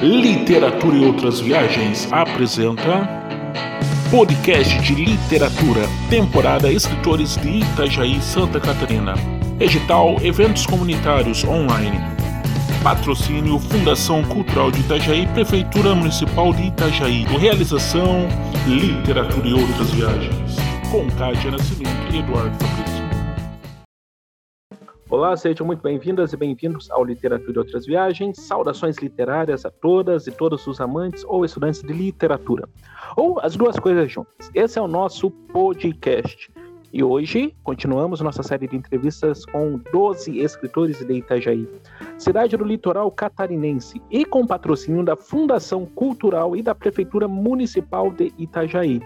Literatura e Outras Viagens apresenta Podcast de Literatura, temporada Escritores de Itajaí, Santa Catarina. Edital Eventos Comunitários Online. Patrocínio Fundação Cultural de Itajaí, Prefeitura Municipal de Itajaí. Realização Literatura e Outras Viagens. Com Cátia Nascimento e Eduardo Fabrício. Olá, sejam muito bem-vindas e bem-vindos ao Literatura e Outras Viagens. Saudações literárias a todas e todos os amantes ou estudantes de literatura, ou as duas coisas juntas. Esse é o nosso podcast. E hoje continuamos nossa série de entrevistas com 12 escritores de Itajaí, cidade do litoral catarinense, e com patrocínio da Fundação Cultural e da Prefeitura Municipal de Itajaí.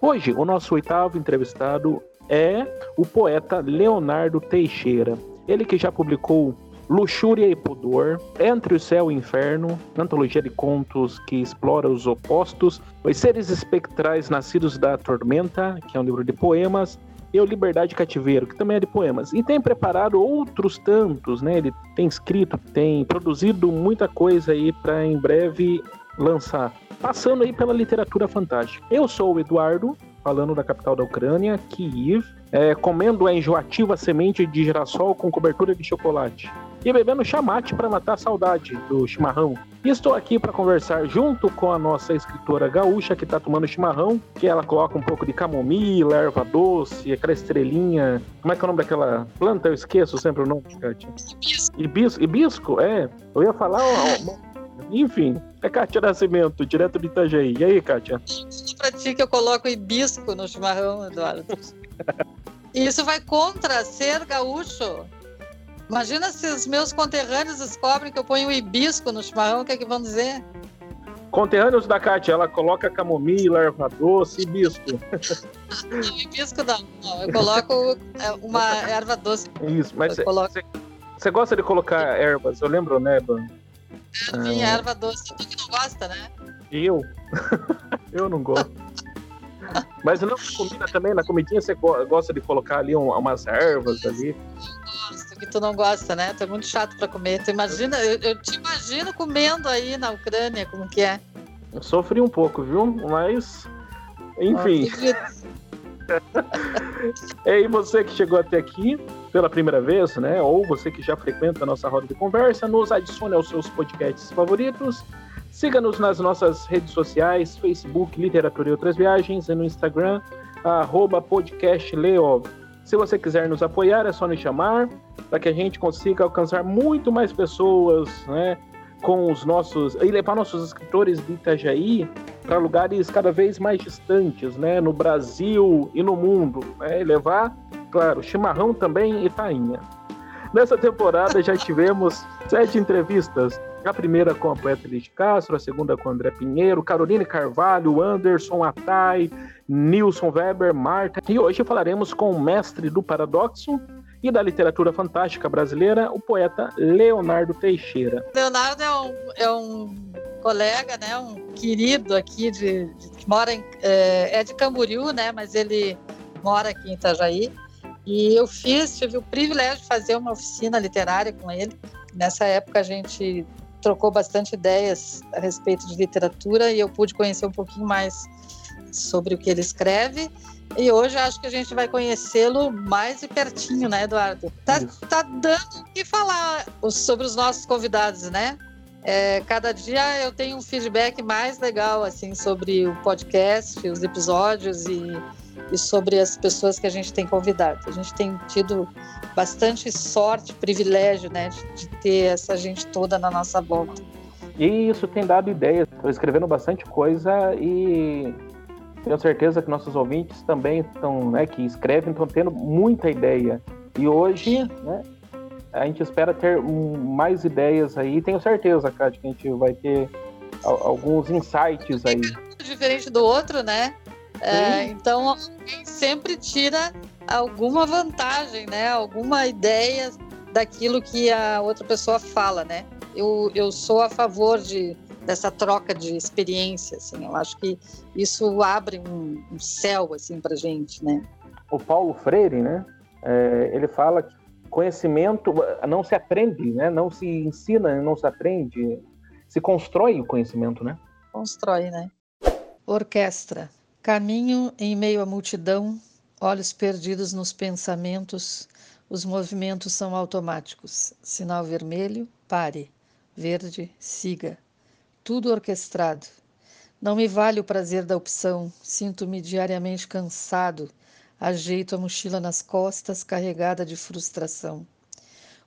Hoje, o nosso oitavo entrevistado é o poeta Leonardo Teixeira. Ele que já publicou Luxúria e Pudor, Entre o Céu e o Inferno, antologia de contos que explora os opostos, Os Seres Espectrais Nascidos da Tormenta, que é um livro de poemas, e o Liberdade Cativeiro, que também é de poemas. E tem preparado outros tantos, né? Ele tem escrito, tem produzido muita coisa aí para em breve lançar. Passando aí pela literatura fantástica. Eu sou o Eduardo, falando da capital da Ucrânia, Kiev, é, comendo a enjoativa semente de girassol com cobertura de chocolate e bebendo chamate para matar a saudade do chimarrão. E estou aqui para conversar junto com a nossa escritora gaúcha que está tomando chimarrão, que ela coloca um pouco de camomila, erva doce, aquela estrelinha. Como é que é o nome daquela planta? Eu esqueço sempre o nome, Kátia. Hibisco. Hibisco, é. Eu ia falar. Ó, enfim, é Kátia Nascimento, direto de Itajaí. E aí, Kátia? Pra ti que eu coloco hibisco no chimarrão, Eduardo. Isso vai contra ser gaúcho. Imagina se os meus conterrâneos descobrem que eu ponho hibisco no chimarrão, o que é que vão dizer? Conterrâneos da Kátia, ela coloca camomila, erva doce, hibisco. Não, hibisco não, não. Eu coloco é, uma erva doce. Isso, mas você coloco... gosta de colocar ervas? Eu lembro, né, Ban? Sim, ah, erva doce. Tu que não gosta, né? Eu? eu não gosto. Mas na comida também, na comidinha você gosta de colocar ali umas ervas ali? Gosto, que tu não gosta, né? Tu é muito chato pra comer. Tu imagina, eu, eu te imagino comendo aí na Ucrânia, como que é? Eu sofri um pouco, viu? Mas, enfim. É, e você que chegou até aqui pela primeira vez, né? Ou você que já frequenta a nossa roda de conversa, nos adicione aos seus podcasts favoritos Siga-nos nas nossas redes sociais, Facebook, Literatura e Outras Viagens, e no Instagram, arroba. Se você quiser nos apoiar, é só nos chamar, para que a gente consiga alcançar muito mais pessoas, né? Com os nossos. e levar nossos escritores de Itajaí para lugares cada vez mais distantes, né? No Brasil e no mundo. Né? E levar, claro, chimarrão também e tainha. Nessa temporada já tivemos sete entrevistas a primeira com a poeta Liz Castro, a segunda com André Pinheiro, Caroline Carvalho, Anderson Attai, Nilson Weber, Marta. E hoje falaremos com o mestre do paradoxo e da literatura fantástica brasileira, o poeta Leonardo Teixeira. Leonardo é um, é um colega, né, um querido aqui de, de que mora em, é, é de Camboriú, né, mas ele mora aqui em Itajaí. E eu fiz, tive o privilégio de fazer uma oficina literária com ele. Nessa época a gente trocou bastante ideias a respeito de literatura e eu pude conhecer um pouquinho mais sobre o que ele escreve. E hoje acho que a gente vai conhecê-lo mais de pertinho, né, Eduardo? Tá, tá dando o que falar sobre os nossos convidados, né? É, cada dia eu tenho um feedback mais legal assim sobre o podcast, os episódios e, e sobre as pessoas que a gente tem convidado. A gente tem tido bastante sorte, privilégio, né, de, ter essa gente toda na nossa volta. E isso tem dado ideias. Estou escrevendo bastante coisa e tenho certeza que nossos ouvintes também estão, né, que escrevem, estão tendo muita ideia. E hoje, né, a gente espera ter mais ideias aí. Tenho certeza, Cátia, que a gente vai ter alguns insights aí. Um diferente do outro, né? É, então, alguém sempre tira alguma vantagem, né? Alguma ideia daquilo que a outra pessoa fala, né? Eu, eu sou a favor de, dessa troca de experiência, assim. Eu acho que isso abre um, um céu, assim, pra gente, né? O Paulo Freire, né? É, ele fala que conhecimento não se aprende, né? Não se ensina, não se aprende. se constrói o conhecimento, né? Constrói, né? Orquestra. Caminho em meio à multidão, olhos perdidos nos pensamentos, os movimentos são automáticos. Sinal vermelho, pare. Verde, siga. Tudo orquestrado. Não me vale o prazer da opção, sinto-me diariamente cansado, ajeito a mochila nas costas carregada de frustração.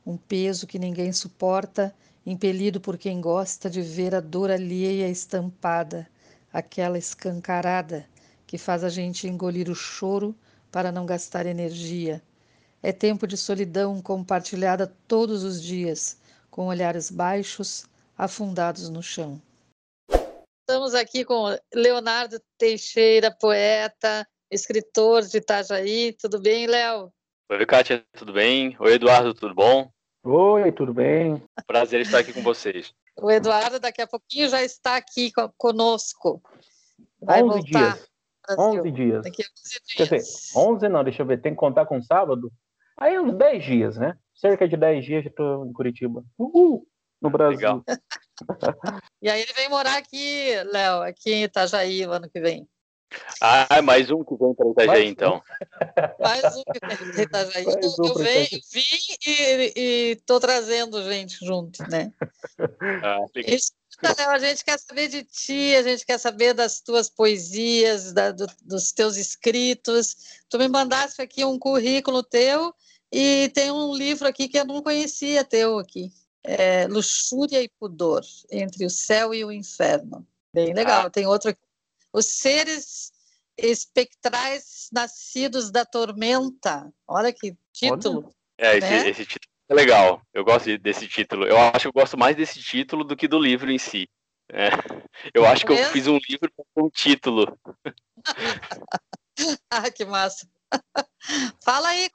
Um peso que ninguém suporta, impelido por quem gosta de ver a dor alheia estampada, aquela escancarada que faz a gente engolir o choro para não gastar energia. É tempo de solidão compartilhada todos os dias, com olhares baixos, afundados no chão. Estamos aqui com Leonardo Teixeira, poeta, escritor de Itajaí. Tudo bem, Léo? Oi, Kátia, tudo bem? Oi, Eduardo, tudo bom? Oi, tudo bem? Prazer estar aqui com vocês. O Eduardo daqui a pouquinho já está aqui conosco. Vai 11 voltar. Dias. 11 dias. Daqui a 11 dias. Quer dizer, 11 não, deixa eu ver, tem que contar com sábado? Aí uns 10 dias, né? Cerca de 10 dias já estou em Curitiba. Uhul! No Brasil. Legal. e aí ele vem morar aqui, Léo, aqui em Itajaí, o ano que vem. Ah, mais um que vem para Itajaí, mais então. mais um que vem para Itajaí. Um eu venho, vim e estou trazendo gente junto, né? Ah, Léo, a gente quer saber de ti, a gente quer saber das tuas poesias, da, do, dos teus escritos. Tu me mandaste aqui um currículo teu e tem um livro aqui que eu não conhecia teu aqui. É, Luxúria e Pudor, entre o céu e o inferno. Bem legal. Ah. Tem outro aqui os seres espectrais nascidos da tormenta. Olha que título. É, esse, né? esse título é legal. Eu gosto desse título. Eu acho que eu gosto mais desse título do que do livro em si. É. Eu acho que eu fiz um livro com um título. ah, que massa. Fala aí,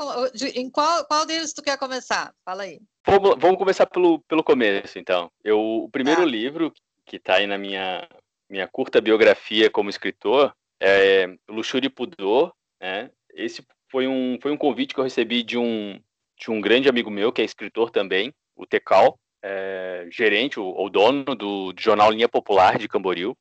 em qual, qual deles tu quer começar? Fala aí. Vamos, vamos começar pelo, pelo começo, então. Eu, o primeiro tá. livro que está aí na minha, minha curta biografia como escritor é Luxúria e Pudor, né? Esse foi um, foi um convite que eu recebi de um, de um grande amigo meu, que é escritor também, o Tecal, é, gerente ou, ou dono do, do, jornal Linha Popular de Camboriú.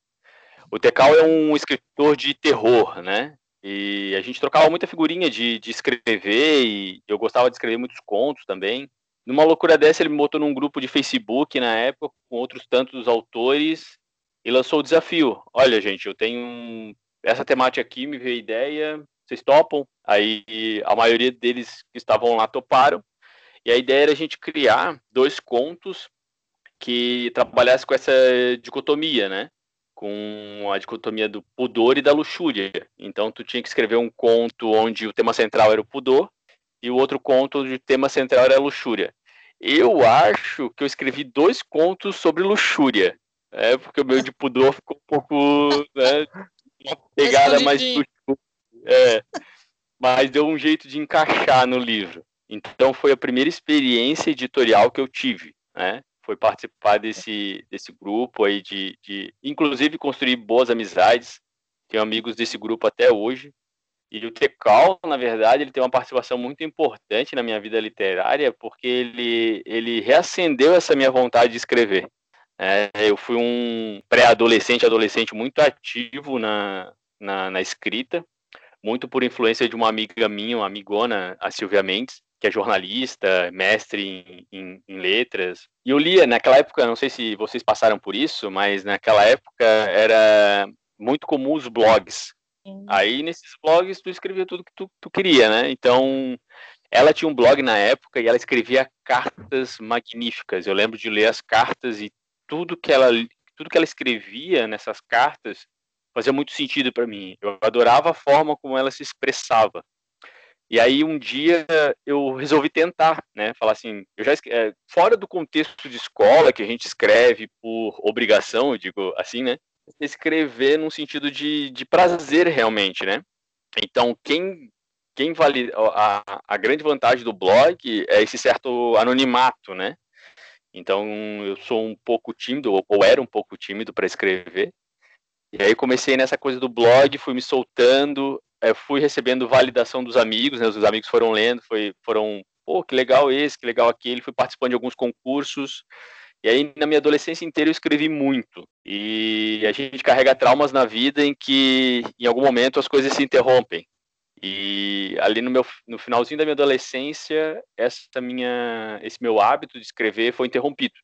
O Tecal é um escritor de terror, né? E a gente trocava muita figurinha de, de escrever e eu gostava de escrever muitos contos também. Numa loucura dessa, ele me botou num grupo de Facebook na época com outros tantos autores e lançou o desafio. Olha, gente, eu tenho essa temática aqui, me veio a ideia, vocês topam? Aí a maioria deles que estavam lá toparam. E a ideia era a gente criar dois contos que trabalhassem com essa dicotomia, né? Com a dicotomia do pudor e da luxúria. Então tu tinha que escrever um conto onde o tema central era o pudor e o outro conto onde o tema central era a luxúria. Eu acho que eu escrevi dois contos sobre luxúria. É, porque o meu de pudor ficou um pouco, né, uma pegada mais é, mas deu um jeito de encaixar no livro. Então foi a primeira experiência editorial que eu tive, né? Foi participar desse, desse grupo aí de, de, inclusive construir boas amizades. Tenho amigos desse grupo até hoje. E o Tecal, na verdade, ele tem uma participação muito importante na minha vida literária, porque ele, ele reacendeu essa minha vontade de escrever. É, eu fui um pré-adolescente, adolescente muito ativo na, na, na, escrita, muito por influência de uma amiga minha, uma amigona, a Silvia Mendes, que é jornalista, mestre em, em, em letras. E eu lia, naquela época, não sei se vocês passaram por isso, mas naquela época era muito comum os blogs. Aí nesses blogs tu escrevia tudo que tu, tu queria, né? Então ela tinha um blog na época e ela escrevia cartas magníficas. Eu lembro de ler as cartas e tudo que ela tudo que ela escrevia nessas cartas fazia muito sentido para mim. Eu adorava a forma como ela se expressava. E aí um dia eu resolvi tentar, né? Falar assim, eu já é, fora do contexto de escola que a gente escreve por obrigação, eu digo assim, né? Escrever num sentido de, de prazer realmente, né? Então quem quem vale a, a grande vantagem do blog é esse certo anonimato, né? Então eu sou um pouco tímido, ou era um pouco tímido para escrever. E aí comecei nessa coisa do blog, fui me soltando, é, fui recebendo validação dos amigos, né? Os amigos foram lendo, foi, foram, pô, que legal esse, que legal aquele, fui participando de alguns concursos. E aí, na minha adolescência inteira, eu escrevi muito. E a gente carrega traumas na vida em que, em algum momento, as coisas se interrompem. E ali no meu no finalzinho da minha adolescência, essa minha esse meu hábito de escrever foi interrompido.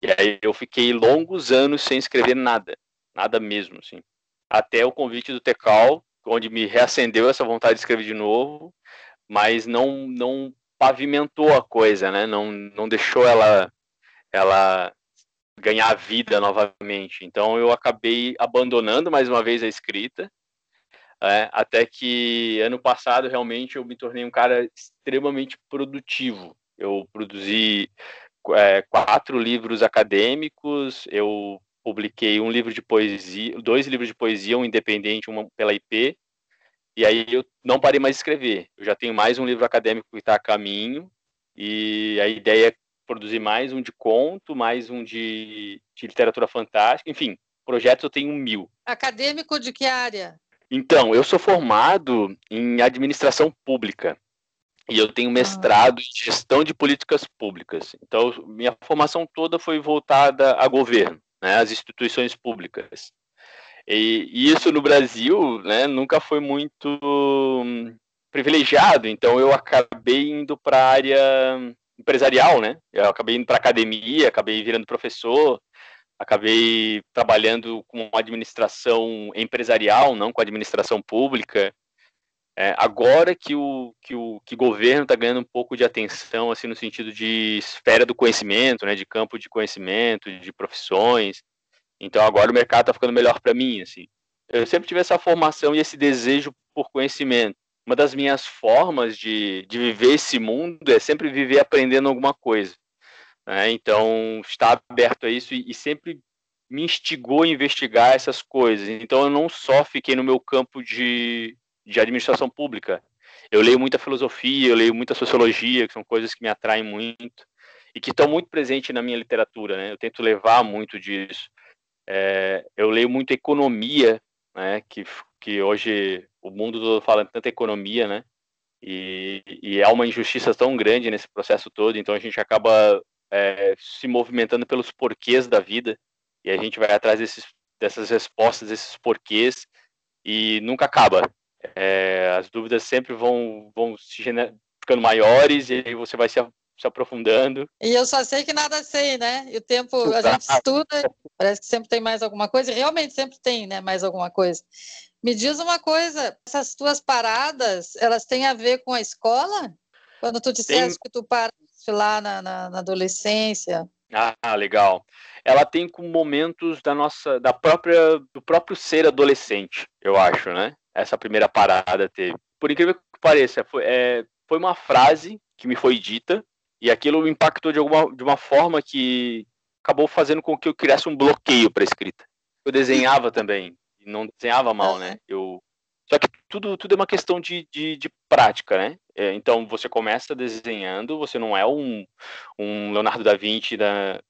E aí eu fiquei longos anos sem escrever nada, nada mesmo, assim. Até o convite do Tecal, onde me reacendeu essa vontade de escrever de novo, mas não não pavimentou a coisa, né? Não não deixou ela ela ganhar vida novamente. Então eu acabei abandonando mais uma vez a escrita, é, até que ano passado realmente eu me tornei um cara extremamente produtivo. Eu produzi é, quatro livros acadêmicos, eu publiquei um livro de poesia, dois livros de poesia, um independente, um pela IP, e aí eu não parei mais de escrever. Eu já tenho mais um livro acadêmico que está a caminho, e a ideia é produzir mais um de conto, mais um de, de literatura fantástica, enfim, projetos eu tenho mil. Acadêmico de que área? Então, eu sou formado em administração pública e eu tenho ah. mestrado ah. em gestão de políticas públicas. Então, minha formação toda foi voltada a governo, né, às instituições públicas. E, e isso no Brasil né, nunca foi muito hum, privilegiado, então eu acabei indo para a área empresarial, né? Eu acabei indo para academia, acabei virando professor, acabei trabalhando com administração empresarial, não com administração pública. É, agora que o que o que governo está ganhando um pouco de atenção, assim, no sentido de esfera do conhecimento, né, de campo de conhecimento, de profissões. Então agora o mercado está ficando melhor para mim, assim. Eu sempre tive essa formação e esse desejo por conhecimento uma das minhas formas de, de viver esse mundo é sempre viver aprendendo alguma coisa. Né? Então, estar aberto a isso e, e, sempre me instigou a investigar essas coisas. Então, eu não só fiquei no meu campo de, de administração pública. Eu leio muita filosofia, eu leio muita sociologia, que são coisas que me atraem muito e que estão muito presentes na minha literatura. Né? Eu tento levar muito disso. É, eu leio muito economia, né? que, que hoje o mundo todo fala tanta economia, né? E, e há uma injustiça tão grande nesse processo todo, então a gente acaba é, se movimentando pelos porquês da vida e a gente vai atrás desses, dessas respostas, desses porquês e nunca acaba. É, as dúvidas sempre vão, vão se ficando maiores e aí você vai se, se aprofundando. E eu só sei que nada sei, né? E o tempo, a gente estuda, parece que sempre tem mais alguma coisa, e realmente sempre tem, né, mais alguma coisa. Me diz uma coisa, essas tuas paradas, elas têm a ver com a escola? Quando tu disseste tem... que tu paraste lá na, na, na, adolescência. Ah, legal. Ela tem com momentos da nossa, da própria, do próprio ser adolescente, eu acho, né? Essa primeira parada teve. Por incrível que pareça, foi, é, foi uma frase que me foi dita e aquilo impactou de alguma de uma forma que acabou fazendo com que eu criasse um bloqueio para escrita. Eu desenhava também, e não desenhava mal, né? Eu só que tudo, tudo é uma questão de, de, de prática, né? É, então você começa desenhando, você não é um, um Leonardo da Vinci da,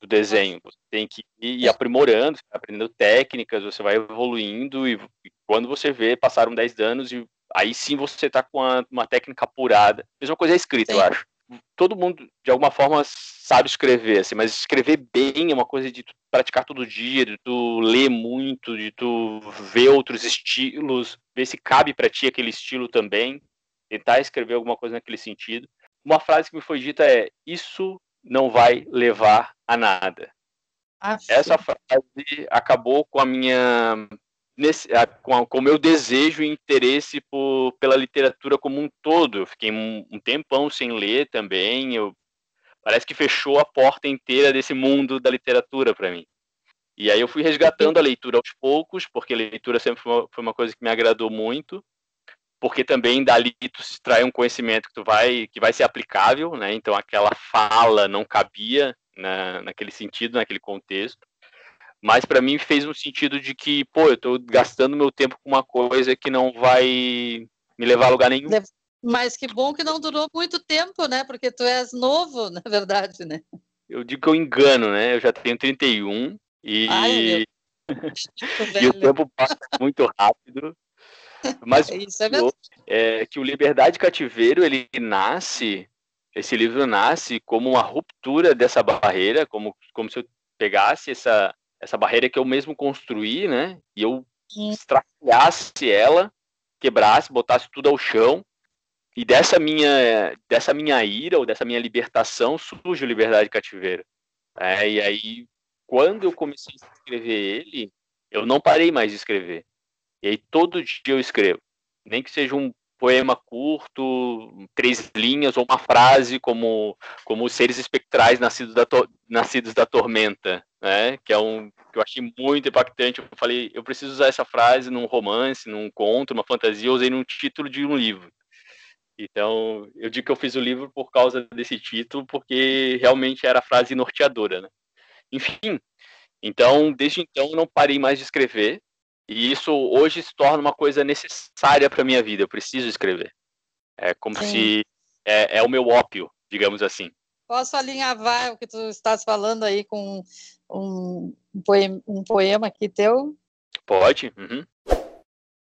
do desenho. Você tem que ir aprimorando, aprendendo técnicas, você vai evoluindo e, e quando você vê, passaram 10 anos e aí sim você está com uma, uma, técnica apurada. Mesma coisa é escrita, sim. eu acho. Todo mundo, de alguma forma, sabe escrever, assim, mas escrever bem é uma coisa de tu praticar todo dia, de tu ler muito, de tu ver outros estilos, ver se cabe para ti aquele estilo também, tentar escrever alguma coisa naquele sentido. Uma frase que me foi dita é: Isso não vai levar a nada. Essa frase acabou com a minha nesse, com, com o meu desejo e interesse por, pela literatura como um todo. Eu fiquei um, um tempão sem ler também. Eu parece que fechou a porta inteira desse mundo da literatura para mim. E aí eu fui resgatando a leitura aos poucos, porque a leitura sempre foi uma, foi uma coisa que me agradou muito, porque também dali tu se trai um conhecimento que tu vai que vai ser aplicável, né? Então aquela fala não cabia na, naquele sentido, naquele contexto. Mas para mim fez um sentido de que, pô, eu estou gastando meu tempo com uma coisa que não vai me levar a lugar nenhum. Mas que bom que não durou muito tempo, né? Porque tu és novo, na verdade, né? Eu digo que eu engano, né? Eu já tenho 31 e, Ai, e o tempo passa muito rápido. Mas Isso é, é que o Liberdade Cativeiro, ele nasce esse livro nasce como uma ruptura dessa barreira, como, como se eu pegasse essa, essa barreira que eu mesmo construí, né? E eu estraçasse ela, quebrasse, botasse tudo ao chão. E dessa minha, dessa minha ira ou dessa minha libertação surge o Liberdade Cativeiro. É, e aí, quando eu comecei a escrever ele, eu não parei mais de escrever. E aí, todo dia eu escrevo. Nem que seja um poema curto, três linhas ou uma frase como como os seres espectrais nascidos da, nascidos da tormenta, né? Que é um que eu achei muito impactante. Eu falei, eu preciso usar essa frase num romance, num conto, uma fantasia, eu usei num título de um livro. Então, eu digo que eu fiz o livro por causa desse título, porque realmente era a frase norteadora, né? Enfim, então, desde então, eu não parei mais de escrever. E isso hoje se torna uma coisa necessária para minha vida. Eu preciso escrever. É como Sim. se é, é, o meu ópio, digamos assim. Posso alinhavar o que tu estás falando aí com um, poema, um poema aqui teu? Pode. Uhum.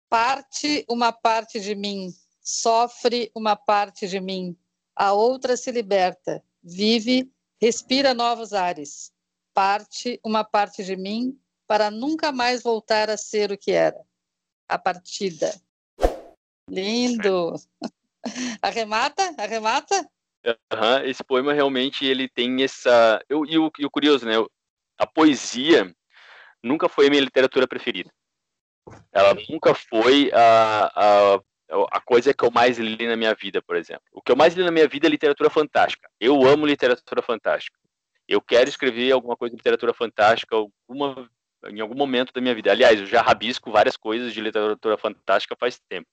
Parte uma parte de mim, sofre uma parte de mim, a outra se liberta, vive, respira novos ares. Parte uma parte de mim, para nunca mais voltar a ser o que era. A partida. Lindo! Arremata? Arremata? Uhum, esse poema realmente ele tem essa. Eu, e, o, curioso, né? A poesia nunca foi a minha literatura preferida. Ela nunca foi a, a, a coisa que eu mais li na minha vida, por exemplo. O que eu mais li na minha vida é literatura fantástica. Eu amo literatura fantástica. Eu quero escrever alguma coisa de literatura fantástica, alguma em algum momento da minha vida. Aliás, eu já rabisco várias coisas de literatura fantástica faz tempo.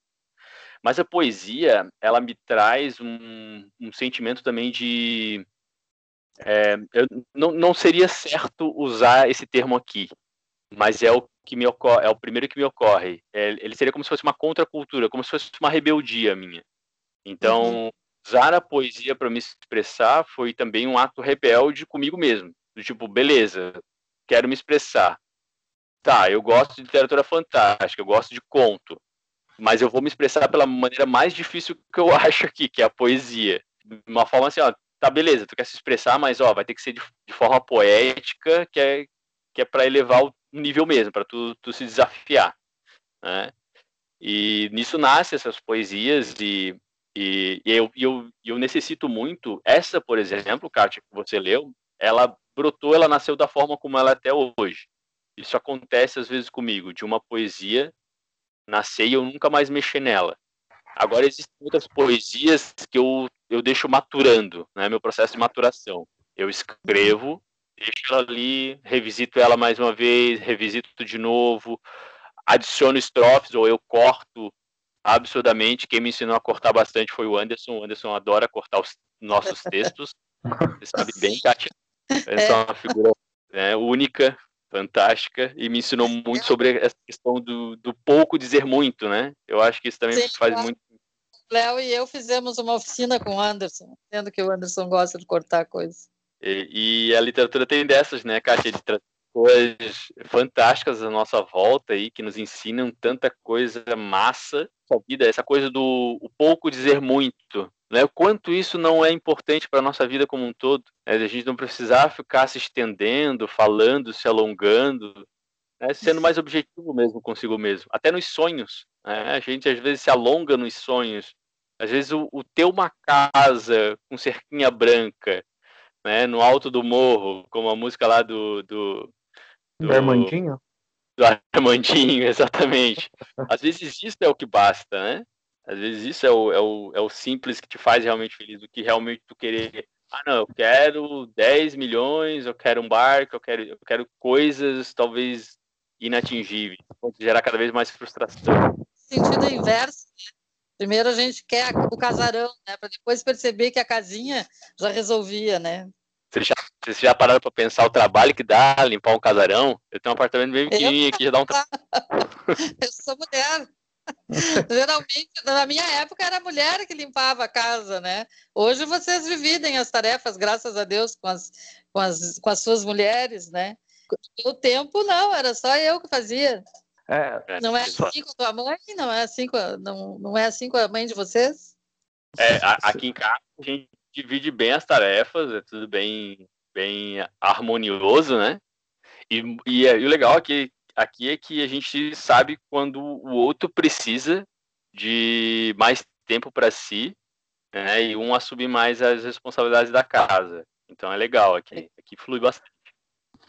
Mas a poesia, ela me traz um, um sentimento também de. É, eu, não, não seria certo usar esse termo aqui, mas é o que me ocorre, é o primeiro que me ocorre. É, ele seria como se fosse uma contracultura, como se fosse uma rebeldia minha. Então, uhum. usar a poesia para me expressar foi também um ato rebelde comigo mesmo. Do tipo, beleza, quero me expressar tá, eu gosto de literatura fantástica, eu gosto de conto, mas eu vou me expressar pela maneira mais difícil que eu acho aqui, que é a poesia. De uma forma assim, ó, tá, beleza, tu quer se expressar, mas ó, vai ter que ser de, de forma poética, que é, que é para elevar o nível mesmo, para tu, tu se desafiar, né? E nisso nascem essas poesias e, e, e eu, eu, eu necessito muito, essa, por exemplo, Kátia, que você leu, ela brotou, ela nasceu da forma como ela é até hoje. Isso acontece às vezes comigo, de uma poesia nascer e eu nunca mais mexer nela. Agora existem outras poesias que eu, eu deixo maturando, né? Meu processo de maturação. Eu escrevo, deixo ela ali, revisito ela mais uma vez, revisito de novo, adiciono estrofes ou eu corto absurdamente. Quem me ensinou a cortar bastante foi o Anderson. O Anderson adora cortar os nossos textos. Você sabe bem, Kátia. É uma figura né, única fantástica e me ensinou muito sobre essa questão do, do pouco dizer muito, né? Eu acho que isso também Sim, faz muito. Léo e eu fizemos uma oficina com o Anderson, sendo que o Anderson gosta de cortar coisas. E, e, a literatura tem dessas, né, Kátia, de coisas fantásticas à nossa volta aí, que nos ensinam tanta coisa massa. A vida, essa coisa do o pouco dizer muito, né? O quanto isso não é importante para a nossa vida como um todo. Né? A gente não precisar ficar se estendendo, falando, se alongando, né? sendo mais objetivo mesmo consigo mesmo. Até nos sonhos. Né? A gente às vezes se alonga nos sonhos. Às vezes o, o ter uma casa com cerquinha branca, né? no alto do morro, como a música lá do, do, do, Armandinho? Do Armandinho, exatamente. Às vezes isso é o que basta, né? Às vezes isso é o, é o, é o simples que te faz realmente feliz, do que realmente tu querer. Ah, não, eu quero 10 milhões, eu quero um barco, eu quero, eu quero coisas talvez inatingíveis, pode gerar cada vez mais frustração. Sentido inverso, né? Primeiro a gente quer o casarão, né? Para depois perceber que a casinha já resolvia, né? Vocês já, vocês já pararam para pensar o trabalho que dá limpar um casarão? Eu tenho um apartamento bem pequenininho aqui, já dá um trabalho. eu sou mulher. Geralmente, na minha época, era a mulher que limpava a casa, né? Hoje vocês dividem as tarefas, graças a Deus, com as, com as, com as suas mulheres, né? O tempo, não, era só eu que fazia. É, não é assim com a tua mãe? Não é assim com a, não, não é assim com a mãe de vocês? É, aqui em casa a gente divide bem as tarefas, é tudo bem, bem harmonioso, né? E, e, e o legal aqui, aqui é que a gente sabe quando o outro precisa de mais tempo para si, né? E um assumir mais as responsabilidades da casa. Então é legal aqui, aqui flui bastante.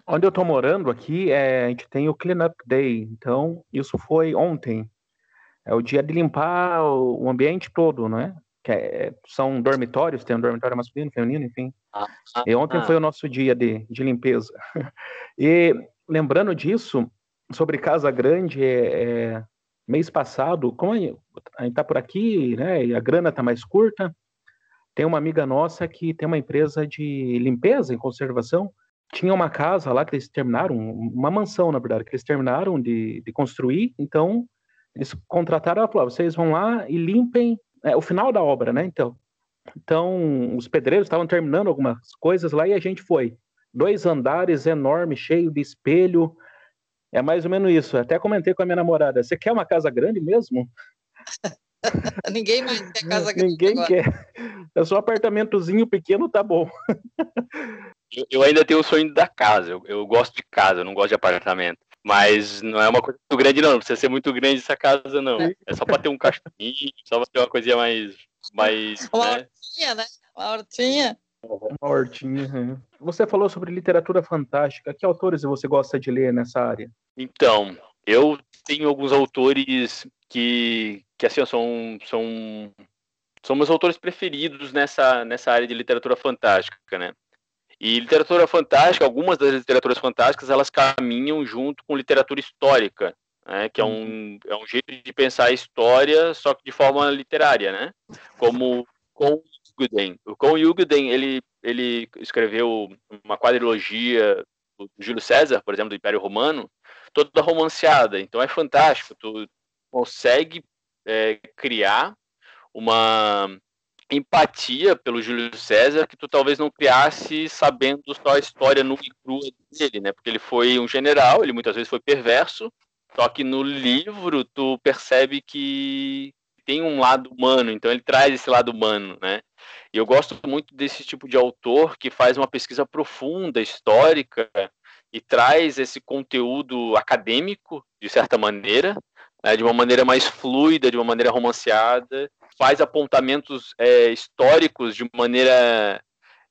Onde eu estou morando aqui, é, a gente tem o Clean Up Day. Então, isso foi ontem. É o dia de limpar o ambiente todo, né? Que é, são dormitórios, tem um dormitório masculino, feminino, enfim. Ah, e ontem ah. foi o nosso dia de, de limpeza. e lembrando disso, sobre Casa Grande, é, é, mês passado, como a gente está por aqui, né? E a grana está mais curta, tem uma amiga nossa que tem uma empresa de limpeza e conservação tinha uma casa lá que eles terminaram, uma mansão, na verdade, que eles terminaram de, de construir, então eles contrataram, ela falou, vocês vão lá e limpem é, o final da obra, né, então. Então, os pedreiros estavam terminando algumas coisas lá e a gente foi. Dois andares enormes, cheio de espelho, é mais ou menos isso. Até comentei com a minha namorada, você quer uma casa grande mesmo? Ninguém mais quer casa grande Ninguém agora. quer. É só um apartamentozinho pequeno, tá bom. Eu, eu, ainda tenho o sonho da casa. Eu, eu, gosto de casa, eu não gosto de apartamento. Mas não é uma coisa muito grande, não. Não precisa ser muito grande essa casa, não. É só para ter um cachorrinho, só para ter uma coisinha mais. mais uma né? hortinha, né? Uma hortinha. Uma hortinha. Né? Você falou sobre literatura fantástica. Que autores você gosta de ler nessa área? Então, eu tenho alguns autores que, que assim, são, são, são meus autores preferidos nessa, nessa área de literatura fantástica, né? E literatura fantástica, algumas das literaturas fantásticas, elas caminham junto com literatura histórica, né, que é um, uhum. é um jeito de pensar a história, só que de forma literária, né? Como com Jugden. O Con Jugden, ele, ele escreveu uma quadrilogia do Júlio César, por exemplo, do Império Romano, toda romanceada. Então é fantástico. Tu consegue é, criar uma empatia pelo Júlio César que tu talvez não criasse sabendo só a história nua e crua dele, né? Porque ele foi um general, ele muitas vezes foi perverso, só que no livro tu percebe que tem um lado humano, então ele traz esse lado humano, né? E eu gosto muito desse tipo de autor que faz uma pesquisa profunda, histórica, e traz esse conteúdo acadêmico, de certa maneira, né, de uma maneira mais fluida, de uma maneira romanceada, faz apontamentos é, históricos de maneira,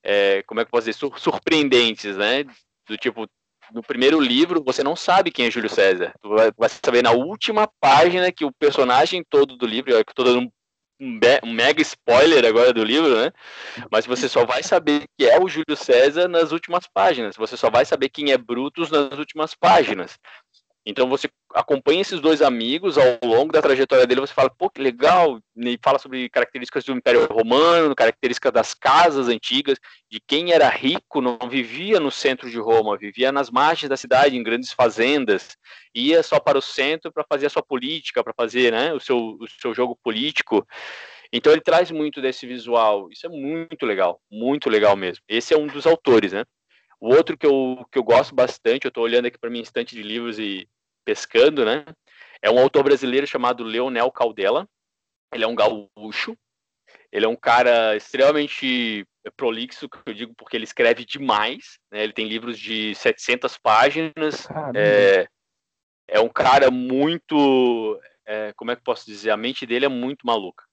é, como é que eu posso dizer, sur surpreendentes, né? Do tipo, no primeiro livro você não sabe quem é Júlio César. Tu vai, vai saber na última página que o personagem todo do livro, que todo um, um mega spoiler agora do livro, né? Mas você só vai saber que é o Júlio César nas últimas páginas. Você só vai saber quem é Brutus nas últimas páginas. Então você acompanha esses dois amigos ao longo da trajetória dele, você fala, pô, que legal, e fala sobre características do Império Romano, características das casas antigas, de quem era rico, não vivia no centro de Roma, vivia nas margens da cidade, em grandes fazendas, ia só para o centro para fazer a sua política, para fazer né, o, seu, o seu jogo político. Então ele traz muito desse visual, isso é muito legal, muito legal mesmo. Esse é um dos autores, né? O outro que eu, que eu gosto bastante, eu estou olhando aqui para minha estante de livros e pescando, né? É um autor brasileiro chamado Leonel Caldela. Ele é um gaúcho. Ele é um cara extremamente prolixo, que eu digo porque ele escreve demais. Né? Ele tem livros de 700 páginas. É, é, um cara muito. É, como é que posso dizer? A mente dele é muito maluca.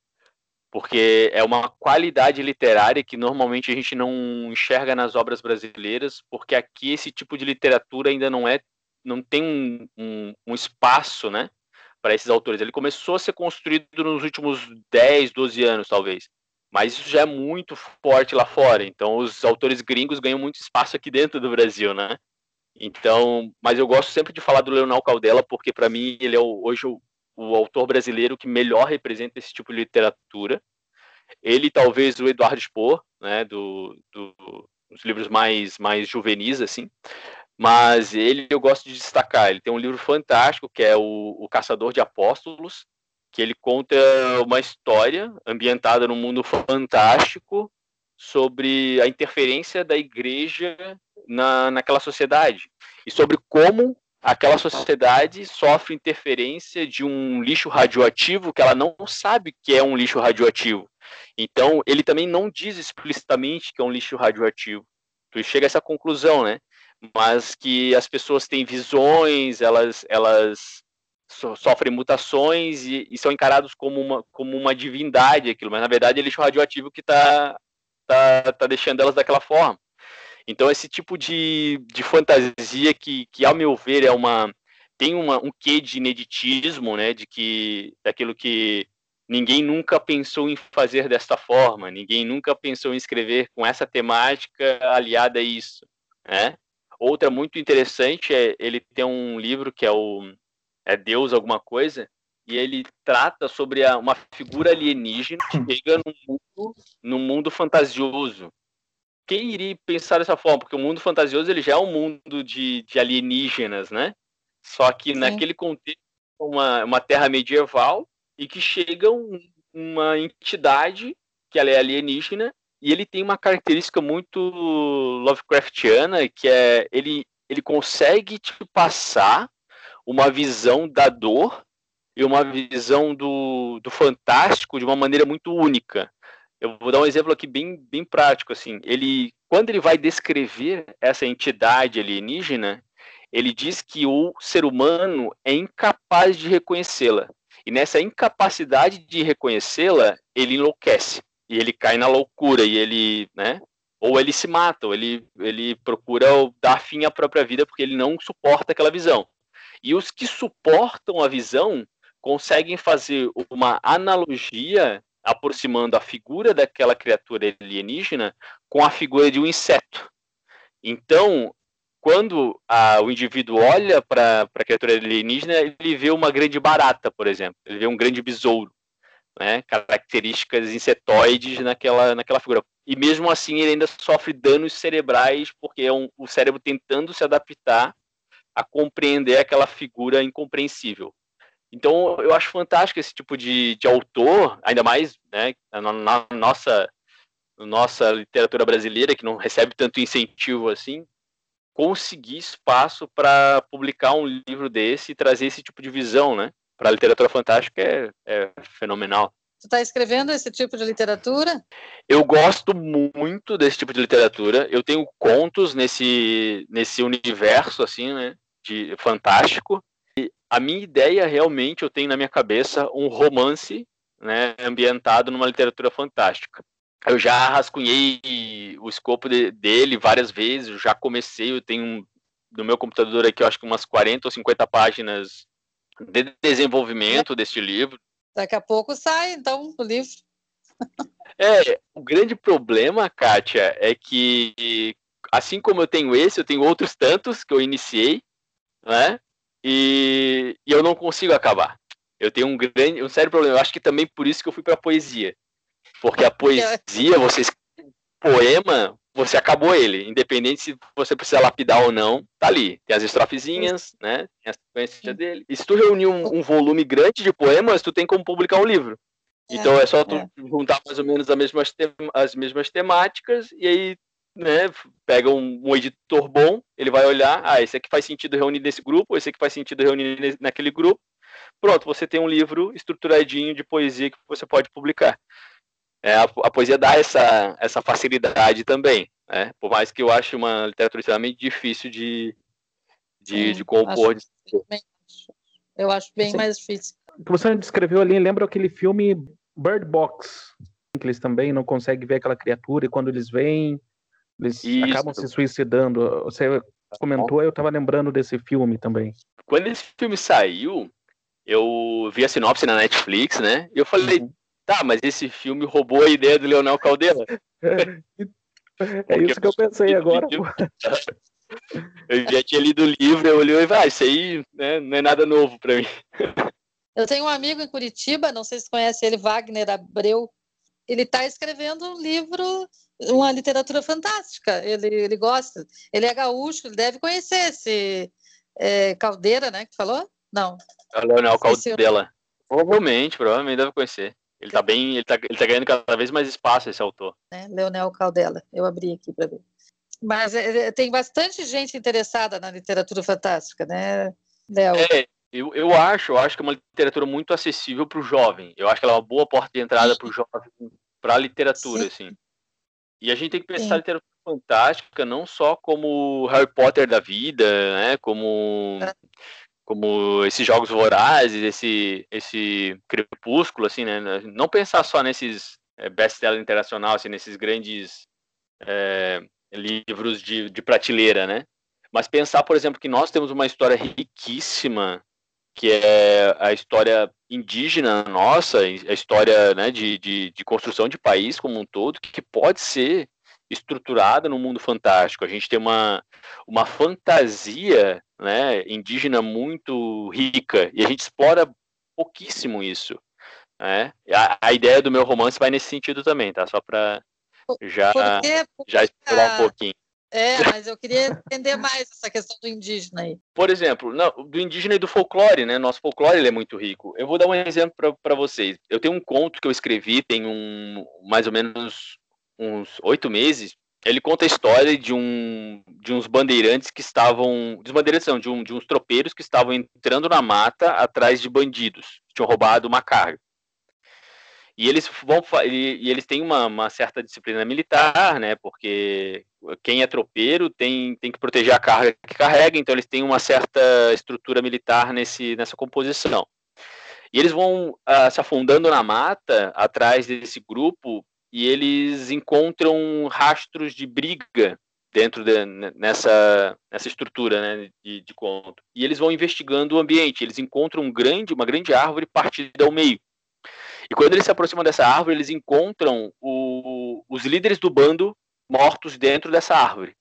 Porque é uma qualidade literária que normalmente a gente não enxerga nas obras brasileiras, porque aqui esse tipo de literatura ainda não é não tem um, um, um espaço, né, para esses autores. Ele começou a ser construído nos últimos 10, 12 anos, talvez. Mas isso já é muito forte lá fora. Então, os autores gringos ganham muito espaço aqui dentro do Brasil, né? Então, mas eu gosto sempre de falar do Leonel Caldela, porque para mim ele é o, hoje o, o, autor brasileiro que melhor representa esse tipo de literatura. Ele, talvez, o Eduardo Spohr, né, do, do, dos livros mais, mais juvenis, assim. Mas ele eu gosto de destacar. Ele tem um livro fantástico que é o, o Caçador de Apóstolos, que ele conta uma história ambientada num mundo fantástico sobre a interferência da igreja na, naquela sociedade e sobre como aquela sociedade sofre interferência de um lixo radioativo que ela não sabe que é um lixo radioativo. Então, ele também não diz explicitamente que é um lixo radioativo. Tu chega a essa conclusão, né? Mas que as pessoas têm visões, elas, elas so, sofrem mutações e, e, são encarados como uma, como uma divindade aquilo, mas na verdade é lixo radioativo que está tá, tá deixando elas daquela forma. Então esse tipo de, de fantasia que, que, ao meu ver, é uma tem uma, um quê de ineditismo, né, de que daquilo que ninguém nunca pensou em fazer desta forma, ninguém nunca pensou em escrever com essa temática aliada a isso, né? Outra muito interessante é ele tem um livro que é o é Deus alguma coisa e ele trata sobre a, uma figura alienígena que chega no mundo, no mundo fantasioso quem iria pensar dessa forma? Porque o mundo fantasioso ele já é um mundo de, de alienígenas, né? Só que Sim. naquele contexto, uma, uma terra medieval e que chega um, uma entidade que ela é alienígena e ele tem uma característica muito Lovecraftiana que é ele ele consegue te passar uma visão da dor e uma visão do, do fantástico de uma maneira muito única. Eu vou dar um exemplo aqui bem, bem prático, assim. Ele, quando ele vai descrever essa entidade alienígena, ele diz que o ser humano é incapaz de reconhecê-la. E nessa incapacidade de reconhecê-la, ele enlouquece. E ele cai na loucura, e ele, né? Ou ele se mata, ou ele, ele procura dar fim à própria vida porque ele não suporta aquela visão. E os que suportam a visão conseguem fazer uma analogia aproximando a figura daquela criatura alienígena com a figura de um inseto. Então, quando a, o indivíduo olha para a criatura alienígena, ele vê uma grande barata, por exemplo, ele vê um grande besouro, né? características insetoides naquela, naquela figura. E mesmo assim, ele ainda sofre danos cerebrais, porque é um, o cérebro tentando se adaptar a compreender aquela figura incompreensível. Então, eu acho fantástico esse tipo de, de autor, ainda mais né, na, na nossa, nossa literatura brasileira, que não recebe tanto incentivo assim, conseguir espaço para publicar um livro desse e trazer esse tipo de visão, né? Para a literatura fantástica é, é fenomenal. Você está escrevendo esse tipo de literatura? Eu gosto muito desse tipo de literatura. Eu tenho contos nesse, nesse universo, assim, né? De fantástico a minha ideia realmente eu tenho na minha cabeça um romance né, ambientado numa literatura fantástica. Eu já rascunhei o escopo de, dele várias vezes, já comecei, eu tenho no meu computador aqui, eu acho que umas 40 ou 50 páginas de desenvolvimento deste livro. Daqui a pouco sai, então, o livro. É, o grande problema, Kátia, é que assim como eu tenho esse, eu tenho outros tantos que eu iniciei, né? E, e eu não consigo acabar. Eu tenho um grande, um sério problema. Eu acho que também por isso que eu fui para poesia, porque a poesia, você poema, você acabou ele, independente se você precisa lapidar ou não, tá ali. Tem as estrofezinhas, né? Tem a sequência dele. E se tu reunir um, um, volume grande de poemas, tu tem como publicar um livro. É, então é só tu é. juntar mais ou menos as mesmas, as mesmas temáticas e aí né, pega um, um, editor bom, ele vai olhar, ah, esse aqui faz sentido reunir nesse grupo, esse aqui faz sentido reunir nesse, naquele grupo. Pronto, você tem um livro estruturadinho de poesia que você pode publicar. É, a, a, poesia dá essa, essa facilidade também, né? por mais que eu ache uma literatura extremamente difícil de, de, Sim, de compor. Acho bem, eu acho bem mais difícil. O que você descreveu ali lembra aquele filme Bird Box, que eles também não conseguem ver aquela criatura e quando eles veem eles Isso. acabam se suicidando. Você comentou, eu estava lembrando desse filme também. Quando esse filme saiu, eu vi a sinopse na Netflix, né? E eu falei, uhum. tá, mas esse filme roubou a ideia do Leonel Caldela. É, é isso que eu pensei agora. eu já tinha lido o livro, eu olhei e falei, ah, isso aí né, não é nada novo para mim. Eu tenho um amigo em Curitiba, não sei se conhece ele, Wagner Abreu. Ele está escrevendo um livro uma literatura fantástica. Ele, ele gosta. Ele é gaúcho, ele deve conhecer esse é, Caldeira, né? Que falou? Não. É Leonel Caldela. Provavelmente, provavelmente deve conhecer. Ele tá bem, ele tá, ele tá ganhando cada vez mais espaço, esse autor. É, Leonel Caldela. Eu abri aqui para ver. Mas é, é, tem bastante gente interessada na literatura fantástica, né, Léo? É, eu, eu acho, eu acho que é uma literatura muito acessível para o jovem. Eu acho que ela é uma boa porta de entrada para o jovem para a literatura, Sim. assim. E a gente tem que pensar Sim. a literatura fantástica não só como Harry Potter da vida, né? Como é. como esses jogos vorazes, esse esse crepúsculo, assim, né? Não pensar só nesses é, best-seller internacional, assim, nesses grandes é, livros de, de prateleira, né? Mas pensar, por exemplo, que nós temos uma história riquíssima, que é a história indígena nossa, a história né, de, de, de construção de país como um todo, que pode ser estruturada no mundo fantástico. A gente tem uma, uma fantasia né, indígena muito rica e a gente explora pouquíssimo isso. Né? A, a ideia do meu romance vai nesse sentido também, tá? Só para já, já explorar um pouquinho. É, mas eu queria entender mais essa questão do indígena aí. Por exemplo, não, do indígena e do folclore, né? Nosso folclore é muito rico. Eu vou dar um exemplo para vocês. Eu tenho um conto que eu escrevi tem um mais ou menos uns oito meses. Ele conta a história de um de uns bandeirantes que estavam, dos bandeirantes não, de, um, de uns tropeiros que estavam entrando na mata atrás de bandidos, tinham roubado uma carga. E eles vão e eles têm uma, uma, certa disciplina militar, né? Porque quem é tropeiro tem, tem que proteger a carga que carrega, então eles têm uma certa estrutura militar nesse, nessa composição. E eles vão uh, se afundando na mata atrás desse grupo e eles encontram rastros de briga dentro de, nessa, nessa estrutura né, de, de conto. E eles vão investigando o ambiente. Eles encontram um grande, uma grande árvore partida ao meio. E quando eles se aproximam dessa árvore, eles encontram o, os líderes do bando mortos dentro dessa árvore.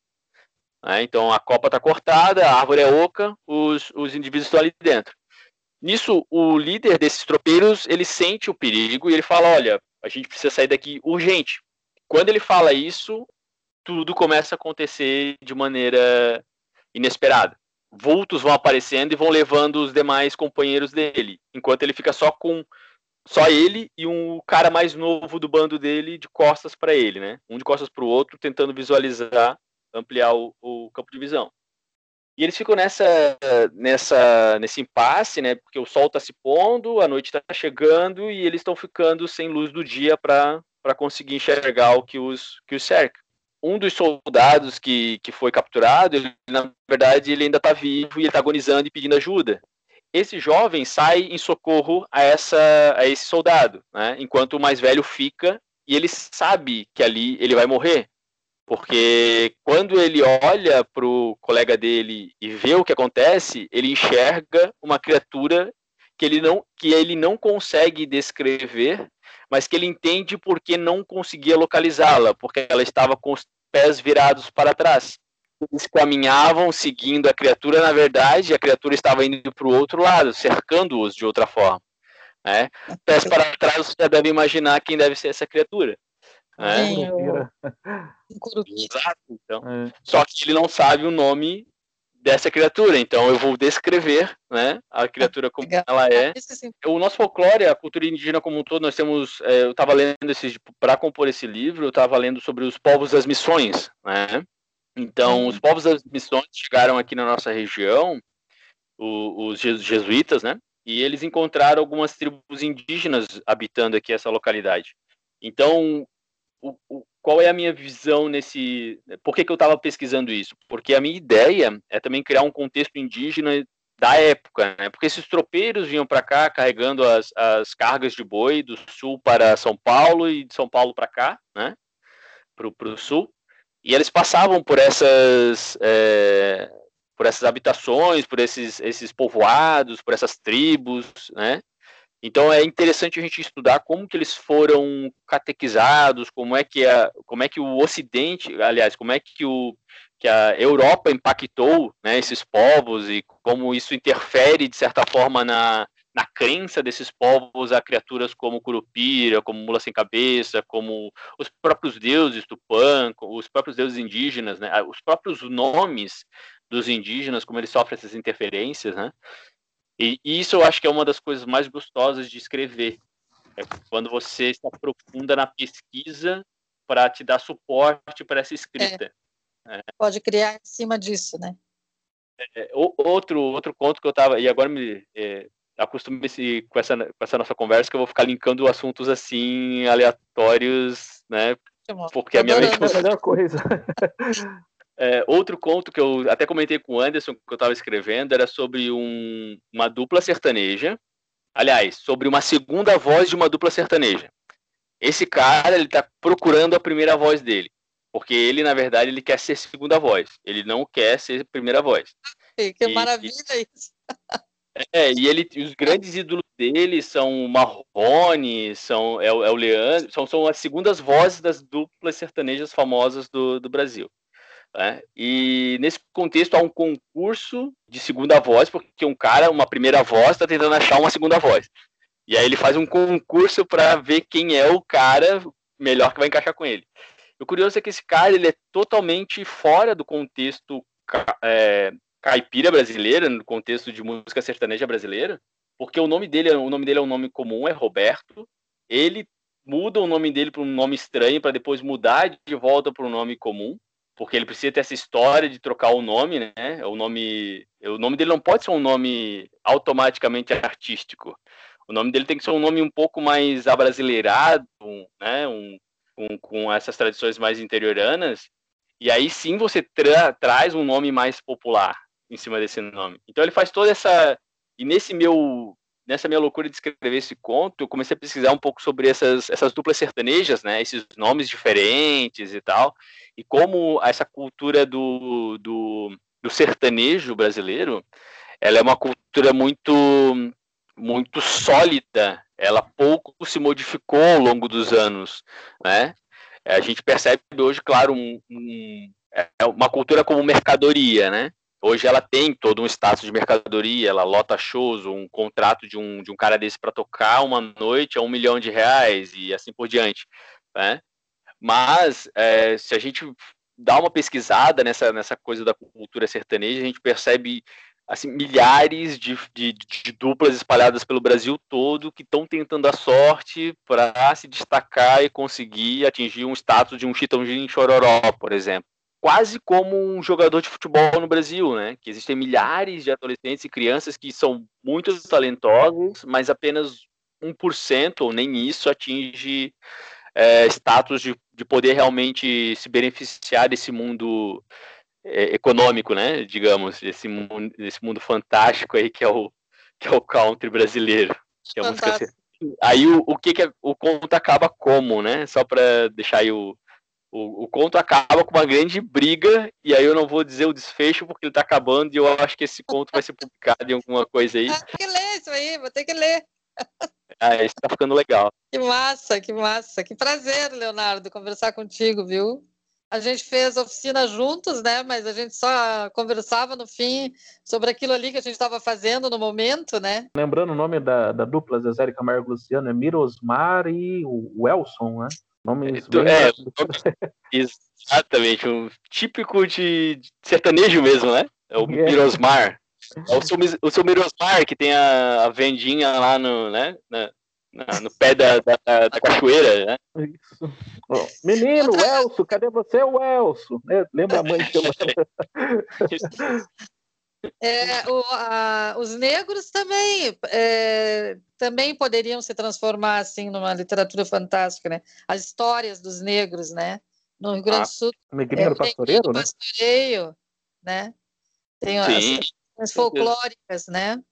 Né? Então a copa está cortada, a árvore é oca, os, os indivíduos estão ali dentro. Nisso, o líder desses tropeiros ele sente o perigo e ele fala: Olha, a gente precisa sair daqui urgente. Quando ele fala isso, tudo começa a acontecer de maneira inesperada. Vultos vão aparecendo e vão levando os demais companheiros dele, enquanto ele fica só com só ele e um cara mais novo do bando dele de costas para ele, né? Um de costas para o outro, tentando visualizar, ampliar o, o, campo de visão. E eles ficam nessa, nessa, nesse impasse, né? Porque o sol está se pondo, a noite está chegando e eles estão ficando sem luz do dia para conseguir enxergar o que os, que os cerca. Um dos soldados que, que foi capturado, ele, na verdade, ele ainda está vivo e está agonizando e pedindo ajuda esse jovem sai em socorro a, essa, a esse soldado, né? enquanto o mais velho fica e ele sabe que ali ele vai morrer. Porque quando ele olha para o colega dele e vê o que acontece, ele enxerga uma criatura que ele não, que ele não consegue descrever, mas que ele entende porque não conseguia localizá-la, porque ela estava com os pés virados para trás eles caminhavam seguindo a criatura, na verdade, a criatura estava indo para o outro lado, cercando-os de outra forma. Né? Pés para trás, você já deve imaginar quem deve ser essa criatura. Né? Sim, Exato, então. É. Só que ele não sabe o nome dessa criatura, então eu vou descrever né, a criatura como ela é. O nosso folclore, a cultura indígena como um todo, nós temos. É, eu estava lendo para compor esse livro, eu estava lendo sobre os povos das missões, né? Então, os povos das missões chegaram aqui na nossa região, os jesuítas, né? E eles encontraram algumas tribos indígenas habitando aqui essa localidade. Então, o, o, qual é a minha visão nesse. Por que, que eu estava pesquisando isso? Porque a minha ideia é também criar um contexto indígena da época, né? Porque esses tropeiros vinham para cá carregando as, as cargas de boi do sul para São Paulo e de São Paulo para cá, né? Para o sul. E eles passavam por essas, é, por essas habitações, por esses, esses povoados, por essas tribos, né? Então é interessante a gente estudar como que eles foram catequizados, como é que a, como é que o Ocidente, aliás, como é que o que a Europa impactou né, esses povos e como isso interfere de certa forma na, na crença desses povos a criaturas como Curupira, como Mula Sem Cabeça, como os próprios deuses Tupã, os próprios deuses indígenas, né? os próprios nomes dos indígenas, como eles sofrem essas interferências, né? E, isso eu acho que é uma das coisas mais gostosas de escrever, é quando você se aprofunda na pesquisa para te dar suporte para essa escrita. É. É. Pode criar em cima disso, né? É, outro outro conto que eu estava e agora me é, acostume-se com essa, com essa nossa conversa que eu vou ficar linkando assuntos assim aleatórios, né? Porque a minha mente. É a melhor coisa. É, outro conto que eu até comentei com o Anderson, que eu estava escrevendo, era sobre um, uma dupla sertaneja. Aliás, sobre uma segunda voz de uma dupla sertaneja. Esse cara, ele tá procurando a primeira voz dele. Porque ele, na verdade, ele quer ser segunda voz. Ele não quer ser primeira voz. Que e, maravilha e, isso. É, e ele, os grandes ídolos dele são o Marrone, são, é, é o Leandro, são, são as segundas vozes das duplas sertanejas famosas do, do Brasil. Né? E nesse contexto há um concurso de segunda voz, porque um cara, uma primeira voz, está tentando achar uma segunda voz. E aí ele faz um concurso para ver quem é o cara melhor que vai encaixar com ele. O curioso é que esse cara ele é totalmente fora do contexto é, caipira brasileira, no contexto de música sertaneja brasileira, porque o nome dele, o nome dele é um nome comum, é Roberto. Ele muda o nome dele para um nome estranho para depois mudar de volta para um nome comum, porque ele precisa ter essa história de trocar o nome, né? O nome, o nome dele não pode ser um nome automaticamente artístico. O nome dele tem que ser um nome um pouco mais abrasileirado, né? Um, com, com essas tradições mais interioranas. E aí sim você tra traz um nome mais popular em cima desse nome. Então ele faz toda essa e nesse meu nessa minha loucura de escrever esse conto, eu comecei a pesquisar um pouco sobre essas, essas duplas sertanejas, né, esses nomes diferentes e tal, e como essa cultura do, do, do sertanejo brasileiro, ela é uma cultura muito muito sólida, ela pouco se modificou ao longo dos anos, né? A gente percebe hoje, claro, um, um, é uma cultura como mercadoria, né? Hoje ela tem todo um status de mercadoria, ela lota shows, um contrato de um, de um cara desse para tocar uma noite a um milhão de reais e assim por diante, né? Mas é, se a gente dá uma pesquisada nessa, nessa coisa da cultura sertaneja, a gente percebe assim, milhares de, de, de duplas espalhadas pelo Brasil todo que estão tentando a sorte para se destacar e conseguir atingir um status de um Chitãozinho Chororó, por exemplo quase como um jogador de futebol no Brasil, né? Que existem milhares de adolescentes e crianças que são muito talentosos, mas apenas 1% ou nem isso atinge é, status de, de poder realmente se beneficiar desse mundo é, econômico, né? Digamos, desse mundo, desse mundo fantástico aí que é o, que é o country brasileiro. Que é música... Aí o, o que, que é, o conto acaba como, né? Só para deixar aí o, o, o, conto acaba com uma grande briga, e aí eu não vou dizer o desfecho porque ele tá acabando, e eu acho que esse conto vai ser publicado em alguma coisa aí. Tem que ler isso aí, vou ter que ler. Ah, isso tá ficando legal. Que massa, que massa. Que prazer, Leonardo, conversar contigo, viu? A gente fez oficina juntos, né? Mas a gente só conversava no fim sobre aquilo ali que a gente estava fazendo no momento, né? Lembrando o nome da, da dupla Zezé Camargo e Luciano, é Mirosmar e o Elson, né? Nomes é, exatamente, um típico de sertanejo mesmo, né? É o yeah. Mirosmar. É o seu, o seu Mirosmar, que tem a, a vendinha lá no, né, na, na, no pé da, da, da, cachoeira, né? Isso. Oh, menino, Elso, cadê você, o Elso? Lembra a mãe que eu... É, o, a, os negros também é, também poderiam se transformar assim numa literatura fantástica, né? As histórias dos negros, né? No Rio Grande do ah, Sul. Negrinho é, Pastoreiro, né? Pastoreio, né? Tem as questões folclóricas, né?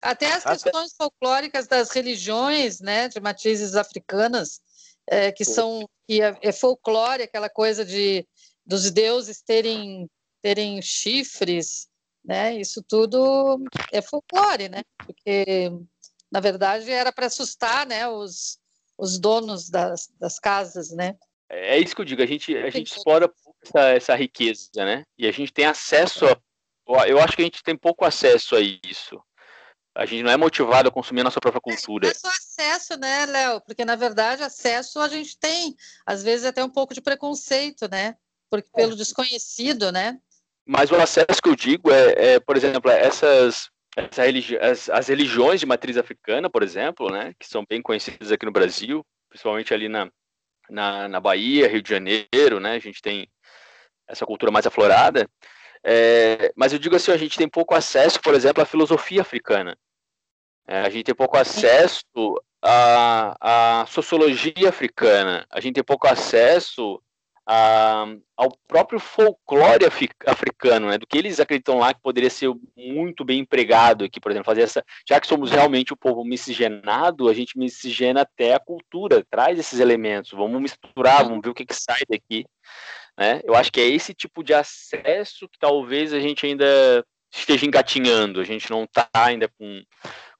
Até as questões Até... folclóricas das religiões, né? De matizes africanas, é, que são que é, é folclore, aquela coisa de dos deuses terem terem chifres, né? Isso tudo é folclore, né? Porque na verdade era para assustar, né? Os, os donos das, das casas, né? É isso que eu digo. A gente a gente explora essa, essa riqueza, né? E a gente tem acesso a eu acho que a gente tem pouco acesso a isso. A gente não é motivado a consumir a nossa própria cultura. Não é só acesso, né, Léo? Porque, na verdade, acesso a gente tem. Às vezes até um pouco de preconceito, né? Porque, pelo desconhecido, né? Mas o acesso que eu digo é, é por exemplo, essas essa religi as, as, religiões de matriz africana, por exemplo, né, que são bem conhecidas aqui no Brasil, principalmente ali na, na, na Bahia, Rio de Janeiro, né, a gente tem essa cultura mais aflorada, é, mas eu digo assim, a gente tem pouco acesso, por exemplo, à filosofia africana. É, a gente tem pouco acesso à, à sociologia africana, a gente tem pouco acesso a, ao próprio folclore africano, né, do que eles acreditam lá que poderia ser muito bem empregado aqui, por exemplo, fazer essa, já que somos realmente o povo miscigenado, a gente miscigena até a cultura, traz esses elementos, vamos misturar, vamos ver o que, que sai daqui, né? Eu acho que é esse tipo de acesso que talvez a gente ainda esteja engatinhando, a gente não está ainda com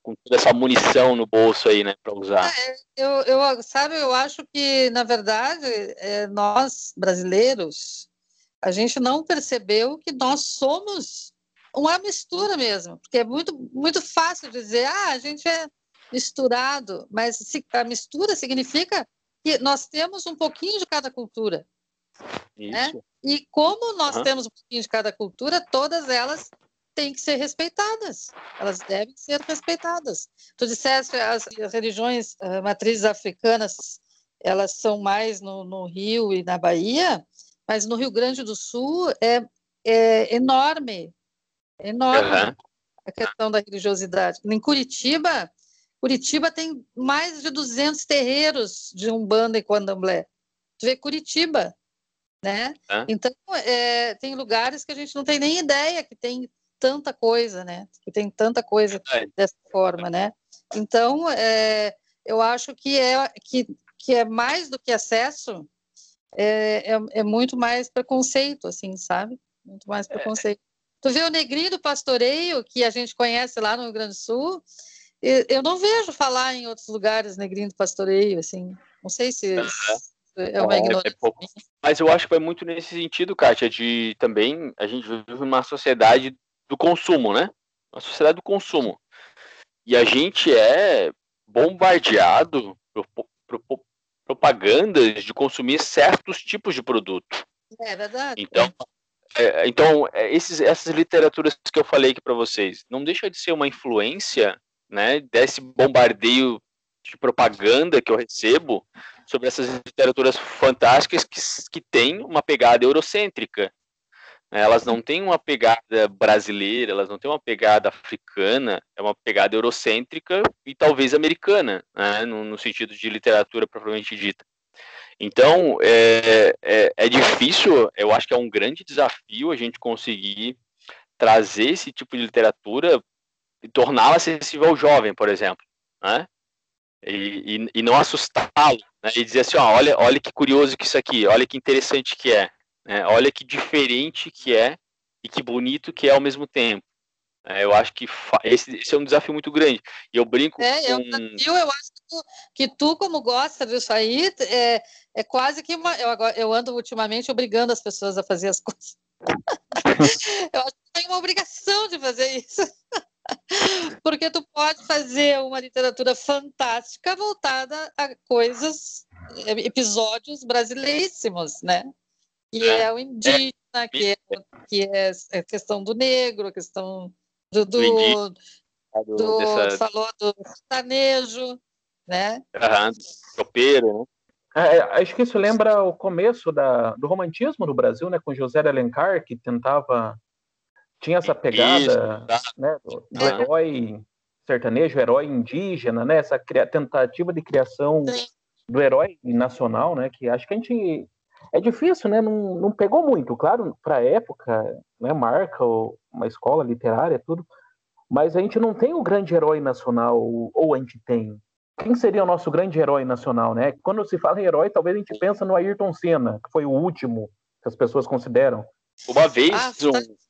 com toda essa munição no bolso aí, né, para usar. É, eu, eu, sabe, eu acho que, na verdade, é, nós, brasileiros, a gente não percebeu que nós somos uma mistura mesmo, porque é muito, muito fácil dizer, ah, a gente é misturado, mas a mistura significa que nós temos um pouquinho de cada cultura. Né? E como nós uhum. temos um pouquinho de cada cultura, todas elas têm que ser respeitadas, elas devem ser respeitadas. Tu disseste as, as religiões uh, matrizes africanas, elas são mais no, no, Rio e na Bahia, mas no Rio Grande do Sul é, é enorme, é enorme uhum. a questão da religiosidade. Em Curitiba, Curitiba tem mais de 200 terreiros de Umbanda e Candomblé. Tu vê Curitiba, né? Então, é, tem lugares que a gente não tem nem ideia que tem tanta coisa, né? Que tem tanta coisa é. dessa forma, né? Então, é, eu acho que é, que, que é mais do que acesso, é, é, é muito mais preconceito, assim, sabe? Muito mais é. preconceito. Tu vê o negrinho do pastoreio, que a gente conhece lá no Rio Grande do Sul, eu não vejo falar em outros lugares negrinho do pastoreio, assim, não sei se... É uma é, ignorância. É Mas eu acho que vai muito nesse sentido, Kátia, de também a gente vive numa sociedade do consumo, né? Uma sociedade do consumo. E a gente é bombardeado por, por, por propagandas de consumir certos tipos de produto. É verdade. Então, é, então é, esses, essas literaturas que eu falei aqui para vocês, não deixa de ser uma influência, né, desse bombardeio de propaganda que eu recebo sobre essas literaturas fantásticas que, que têm uma pegada eurocêntrica. Elas não têm uma pegada brasileira, elas não têm uma pegada africana, é uma pegada eurocêntrica e talvez americana, né, no, no, sentido de literatura propriamente dita. Então, é, é, é, difícil, eu acho que é um grande desafio a gente conseguir trazer esse tipo de literatura e torná-la acessível ao jovem, por exemplo, né? E, e, e não assustá-lo, né? E dizer assim, ó, olha, olha que curioso que isso aqui, olha que interessante que é, é, olha que diferente que é e que bonito que é ao mesmo tempo. É, eu acho que esse, esse, é um desafio muito grande. E eu brinco é, com... Eu, eu acho que tu, que tu, como gosta disso aí, é, é quase que uma... Eu, agora, eu ando ultimamente obrigando as pessoas a fazer as coisas. eu acho que tem uma obrigação de fazer isso. Porque tu pode fazer uma literatura fantástica voltada a coisas, episódios brasileiríssimos, né? Que é, é o indígena, é, que, é, que é a questão do negro, a questão do, do, do, do, do dessa... falou do sertanejo, né? Aham, tropeiro, né? É, é, acho que isso lembra o começo da, do romantismo no Brasil, né, com José de Alencar, que tentava tinha essa pegada isso, né, do, do herói sertanejo, herói indígena, né, essa tentativa de criação Sim. do herói nacional, né, que acho que a gente é difícil, né? Não, não pegou muito, claro, para a época, né? Marca uma escola literária, tudo. Mas a gente não tem o grande herói nacional, ou a gente tem. Quem seria o nosso grande herói nacional, né? Quando se fala em herói, talvez a gente pensa no Ayrton Senna, que foi o último que as pessoas consideram. Uma vez ah,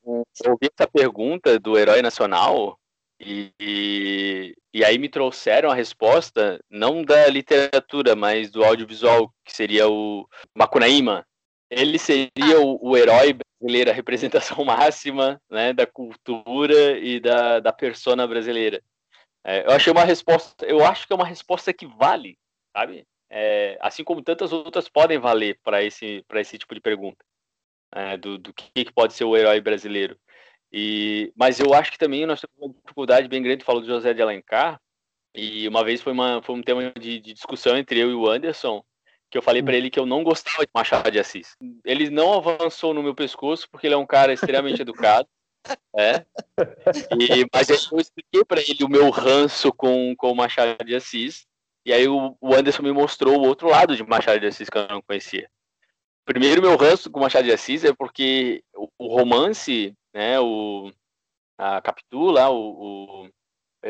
um, um, eu ouvi essa pergunta do herói nacional e, e, e, aí me trouxeram a resposta, não da literatura, mas do audiovisual, que seria o Macunaíma. Ele seria o, o herói brasileiro, a representação máxima né, da cultura e da, da persona brasileira. É, eu achei uma resposta, eu acho que é uma resposta que vale, sabe? É, assim como tantas outras podem valer para esse, esse tipo de pergunta. É, do, do que, que pode ser o herói brasileiro. E, mas eu acho que também nós temos uma dificuldade bem grande, falou do José de Alencar, e uma vez foi, uma, foi um tema de, de discussão entre eu e o Anderson, que eu falei para ele que eu não gostava de Machado de Assis. Ele não avançou no meu pescoço porque ele é um cara extremamente educado, É. E, mas eu expliquei para ele o meu ranço com, com o Machado de Assis. E aí o, o Anderson me mostrou o outro lado de Machado de Assis que eu não conhecia. Primeiro, meu ranço com Machado de Assis é porque o, o romance, né, o, a Capitula, o, o,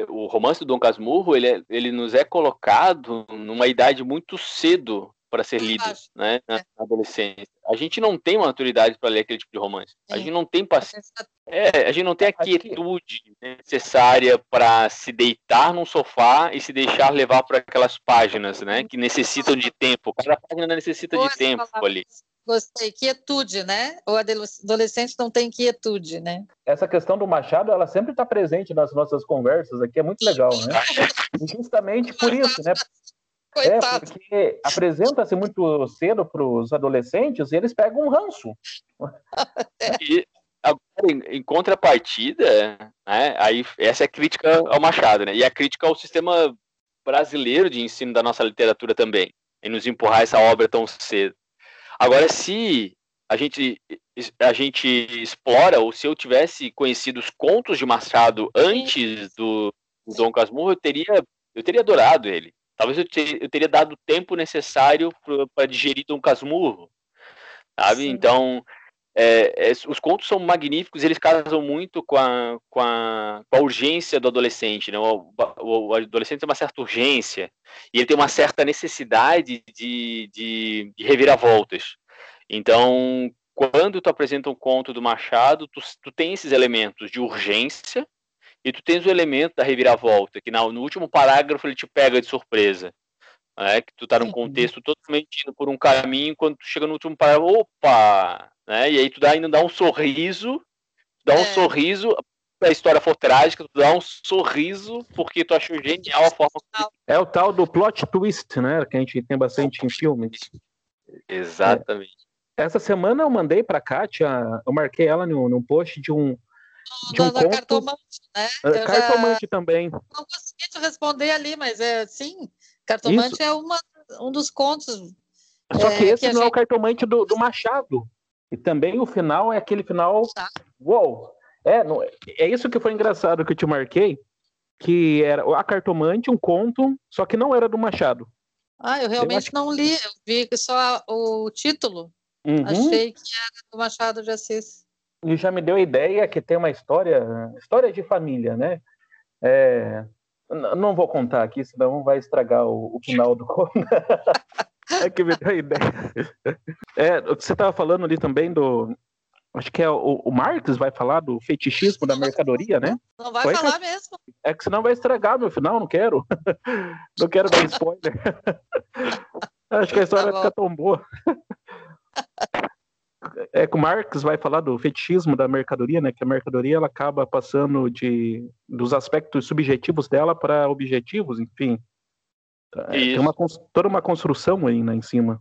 o romance do Dom Casmurro, ele, é, ele nos é colocado numa idade muito cedo para ser lido, né, na, é. adolescência. A gente não tem uma maturidade para ler aquele tipo de romance. A gente não tem paciência. É, a gente não tem a quietude necessária para se deitar num sofá e se deixar levar por aquelas páginas, né, que necessitam de tempo. Cada página necessita de tempo ali. Gostei, quietude, né? O adolescente não tem quietude, né? Essa questão do Machado, ela sempre está presente nas nossas conversas aqui, é muito legal, né? Justamente por isso, né? É, Coitado. É, porque apresenta-se muito cedo para os adolescentes e eles pegam um ranço. E agora, em, em contrapartida, né, aí, essa é a crítica ao Machado, né? E a crítica ao sistema brasileiro de ensino da nossa literatura também, em nos empurrar essa obra tão cedo. Agora, se a gente, a gente explora, ou se eu tivesse conhecido os contos de Machado antes do, do Dom Casmurro, eu teria, eu teria adorado ele. Talvez eu, eu teria dado o tempo necessário para digerir Dom Casmurro, sabe? Sim. Então, é, é, os contos são magníficos, eles casam muito com a, com a, com a urgência do adolescente, né? O, o, o, adolescente tem uma certa urgência e ele tem uma certa necessidade de, de, de reviravoltas. Então, quando tu apresenta um conto do Machado, tu, tu tem esses elementos de urgência, e tu tens o elemento da reviravolta, que no último parágrafo ele te pega de surpresa. Né? Que tu tá num contexto totalmente indo por um caminho, quando tu chega no último parágrafo, opa! Né? E aí tu dá, ainda dá um sorriso, dá um é. sorriso, se a história for trágica, tu dá um sorriso porque tu achou genial a forma É o tal do plot twist, né? Que a gente tem bastante em filmes. Exatamente. É. Essa semana eu mandei pra Kátia, eu marquei ela no, no post de um, de um da, conto... cartomante, né? Ah, cartomante já... também. Não consegui te responder ali, mas é sim, cartomante Isso. é uma, um dos contos. Só que é, esse que não gente... é o cartomante do, do, Machado. E também o final é aquele final. Tá. Uou! É, não, é isso que foi engraçado que eu te marquei, que era a cartomante, um conto, só que não era do Machado. Ah, eu realmente eu não li, eu vi só o título. Uhum. Achei que era do Machado de Assis e já me deu a ideia que tem uma história, história de família, né? É, não vou contar aqui, senão vai estragar o, o final do é que me deu a ideia. É, você estava falando ali também do. Acho que é o, o Marx vai falar do fetichismo da mercadoria, né? Não vai Foi falar que... mesmo. É que senão vai estragar meu final, não quero. não quero dar spoiler. Acho que a história tá vai ficar tão boa é que o Marx vai falar do fetichismo da mercadoria, né? Que a mercadoria ela acaba passando de dos aspectos subjetivos dela para objetivos, enfim. É, tem uma, toda uma construção aí né, em cima.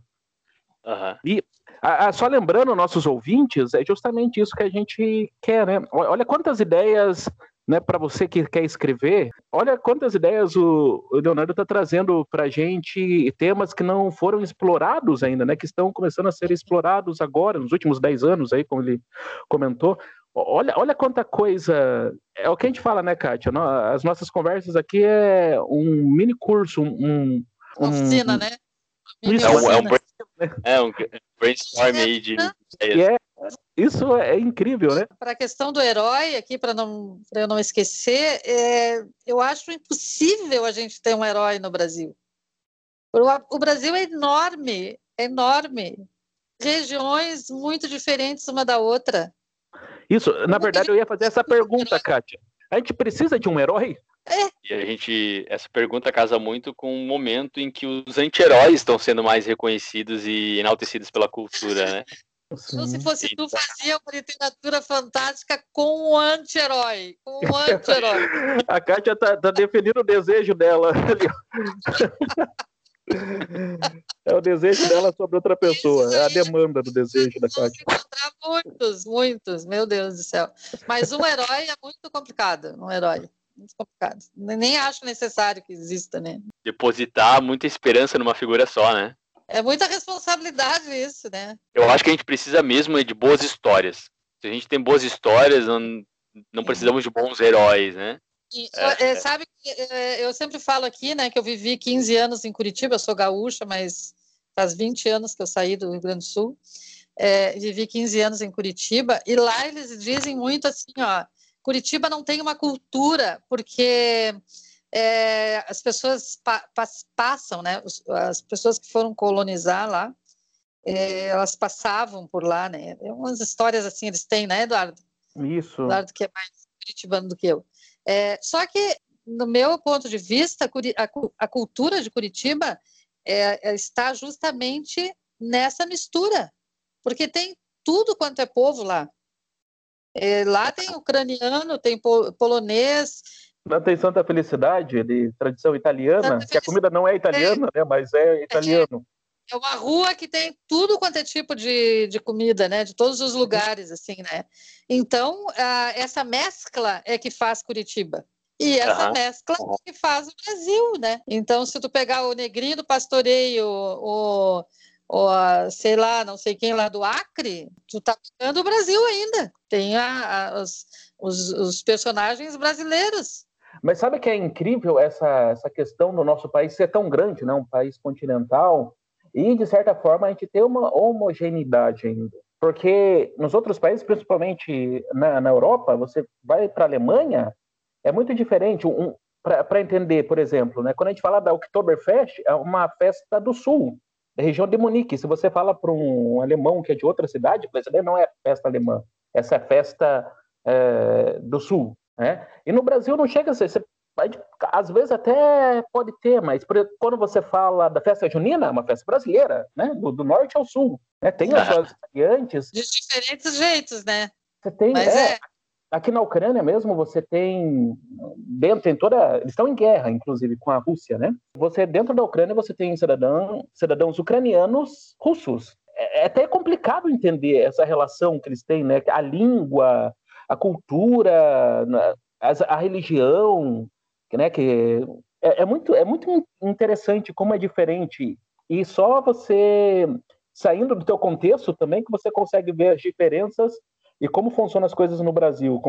Uhum. E a, a, só lembrando nossos ouvintes, é justamente isso que a gente quer, né? Olha quantas ideias né, para você que quer escrever, olha quantas ideias o, o Leonardo está trazendo para a gente, temas que não foram explorados ainda, né, que estão começando a ser explorados agora, nos últimos 10 anos, aí, como ele comentou. Olha, olha quanta coisa. É o que a gente fala, né, Kátia? As nossas conversas aqui é um mini curso, um. um oficina, né? Isso, é, um, é, um, é um brainstorm aí de. É, isso é incrível, né? Para a questão do herói, aqui, para não, eu não esquecer, é, eu acho impossível a gente ter um herói no Brasil. O, o Brasil é enorme, é enorme. Regiões muito diferentes uma da outra. Isso, na verdade, eu ia fazer essa pergunta, Kátia. A gente precisa de um herói? É. E a gente, essa pergunta casa muito com o momento em que os anti-heróis estão sendo mais reconhecidos e enaltecidos pela cultura, né? Sim. se fosse tu, fazia uma literatura fantástica com um anti-herói. Com um anti-herói. A Kátia tá, tá definindo o desejo dela. É o desejo dela sobre outra pessoa. É a demanda do desejo da Kátia. encontrar muitos, muitos, meu Deus do céu. Mas um herói é muito complicado, um herói. Muito complicado. Nem acho necessário que exista, né? Depositar muita esperança numa figura só, né? É muita responsabilidade isso, né? Eu acho que a gente precisa mesmo de boas histórias. Se a gente tem boas histórias, não, não precisamos de bons heróis, né? E, é, é, sabe, é, eu sempre falo aqui, né, que eu vivi 15 anos em Curitiba, eu sou gaúcha, mas faz 20 anos que eu saí do Rio Grande do Sul. É, vivi 15 anos em Curitiba, e lá eles dizem muito assim, ó, Curitiba não tem uma cultura, porque é, as pessoas pa passam, né, as pessoas que foram colonizar lá, é, elas passavam por lá, né, é umas histórias assim eles têm, né, Eduardo? Isso. Eduardo que é mais curitibano do que eu. É, só que, no meu ponto de vista, a, a cultura de Curitiba é, é, está justamente nessa mistura, porque tem tudo quanto é povo lá. É, lá tem ucraniano, tem polonês. Lá tem Santa Felicidade, de tradição italiana, Santa que a comida não é italiana, né, mas é italiano. É uma rua que tem tudo quanto é tipo de, de comida, né? De todos os lugares, assim, né? Então, a, essa mescla é que faz Curitiba. E essa uhum. mescla é que faz o Brasil, né? Então, se tu pegar o negrinho do pastoreio, o, o sei lá, não sei quem lá do Acre, tu tá pegando o Brasil ainda. Tem a, a, os, os, os personagens brasileiros. Mas sabe que é incrível essa, essa questão do nosso país ser tão grande, né? um país continental, e, de certa forma, a gente tem uma homogeneidade ainda. Porque nos outros países, principalmente na, na Europa, você vai para a Alemanha, é muito diferente. Um, para entender, por exemplo, né, quando a gente fala da Oktoberfest, é uma festa do sul, da região de Munique. Se você fala para um alemão que é de outra cidade, não é festa alemã, essa é festa é, do sul. Né? E no Brasil não chega a ser. Você às vezes até pode ter, mas quando você fala da festa junina, é uma festa brasileira, né? Do, do norte ao sul. Né? Tem as suas variantes. De diferentes jeitos, né? Você tem. Mas é, é... Aqui na Ucrânia mesmo, você tem. Dentro, tem toda. Eles estão em guerra, inclusive, com a Rússia, né? Você, dentro da Ucrânia, você tem cidadão, cidadãos ucranianos russos. É, é até complicado entender essa relação que eles têm, né? A língua, a cultura, a, a religião, né? Que é, é, muito, é muito interessante como é diferente. E só você saindo do teu contexto também que você consegue ver as diferenças e como funcionam as coisas no Brasil.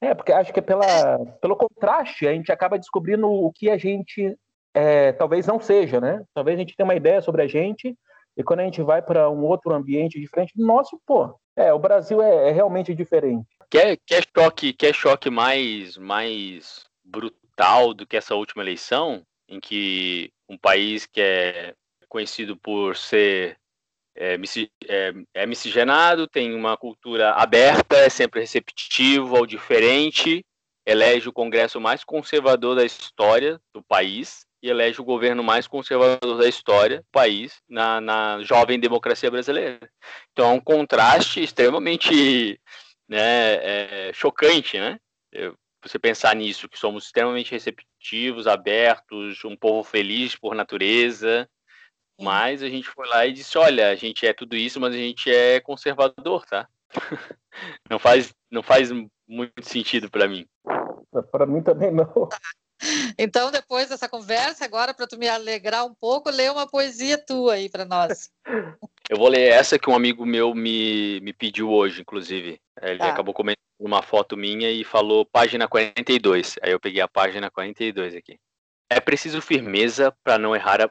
É, porque acho que é pela, pelo contraste a gente acaba descobrindo o que a gente é, talvez não seja, né? Talvez a gente tenha uma ideia sobre a gente e quando a gente vai para um outro ambiente diferente, nosso, pô, é, o Brasil é, é realmente diferente. Quer, quer choque, quer choque mais, mais brutal? tal do que essa última eleição, em que um país que é conhecido por ser é, é, é miscigenado, tem uma cultura aberta, é sempre receptivo ao diferente, elege o Congresso mais conservador da história do país e elege o governo mais conservador da história do país na, na jovem democracia brasileira. Então é um contraste extremamente né, é, chocante, né? Eu, você pensar nisso, que somos extremamente receptivos, abertos, um povo feliz por natureza, mas a gente foi lá e disse, olha, a gente é tudo isso, mas a gente é conservador, tá? não faz, não faz muito sentido para mim. Para mim também não. Então, depois dessa conversa, agora para tu me alegrar um pouco, lê uma poesia tua aí para nós. Eu vou ler essa que um amigo meu me, me pediu hoje, inclusive. Ele tá. acabou comentando uma foto minha e falou página 42. Aí eu peguei a página 42 aqui. É preciso firmeza para não errar a.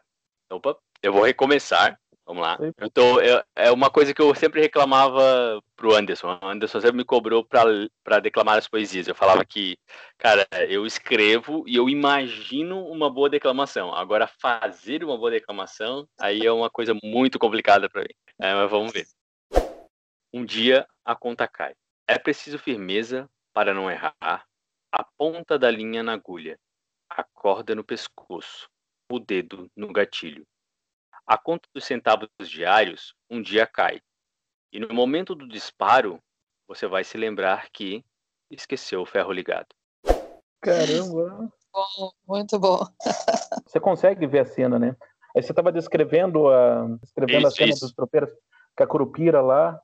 Opa, eu vou recomeçar. Vamos lá. Eu tô, eu, é uma coisa que eu sempre reclamava pro Anderson. O Anderson sempre me cobrou para declamar as poesias. Eu falava que, cara, eu escrevo e eu imagino uma boa declamação. Agora, fazer uma boa declamação, aí é uma coisa muito complicada para mim. É, mas vamos ver. Um dia a conta cai. É preciso firmeza para não errar, a ponta da linha na agulha, a corda no pescoço, o dedo no gatilho. A conta dos centavos diários um dia cai, e no momento do disparo você vai se lembrar que esqueceu o ferro ligado. Caramba! Bom, muito bom. você consegue ver a cena, né? Aí você estava descrevendo a, descrevendo isso, a cena isso. dos tropeiros com a curupira lá.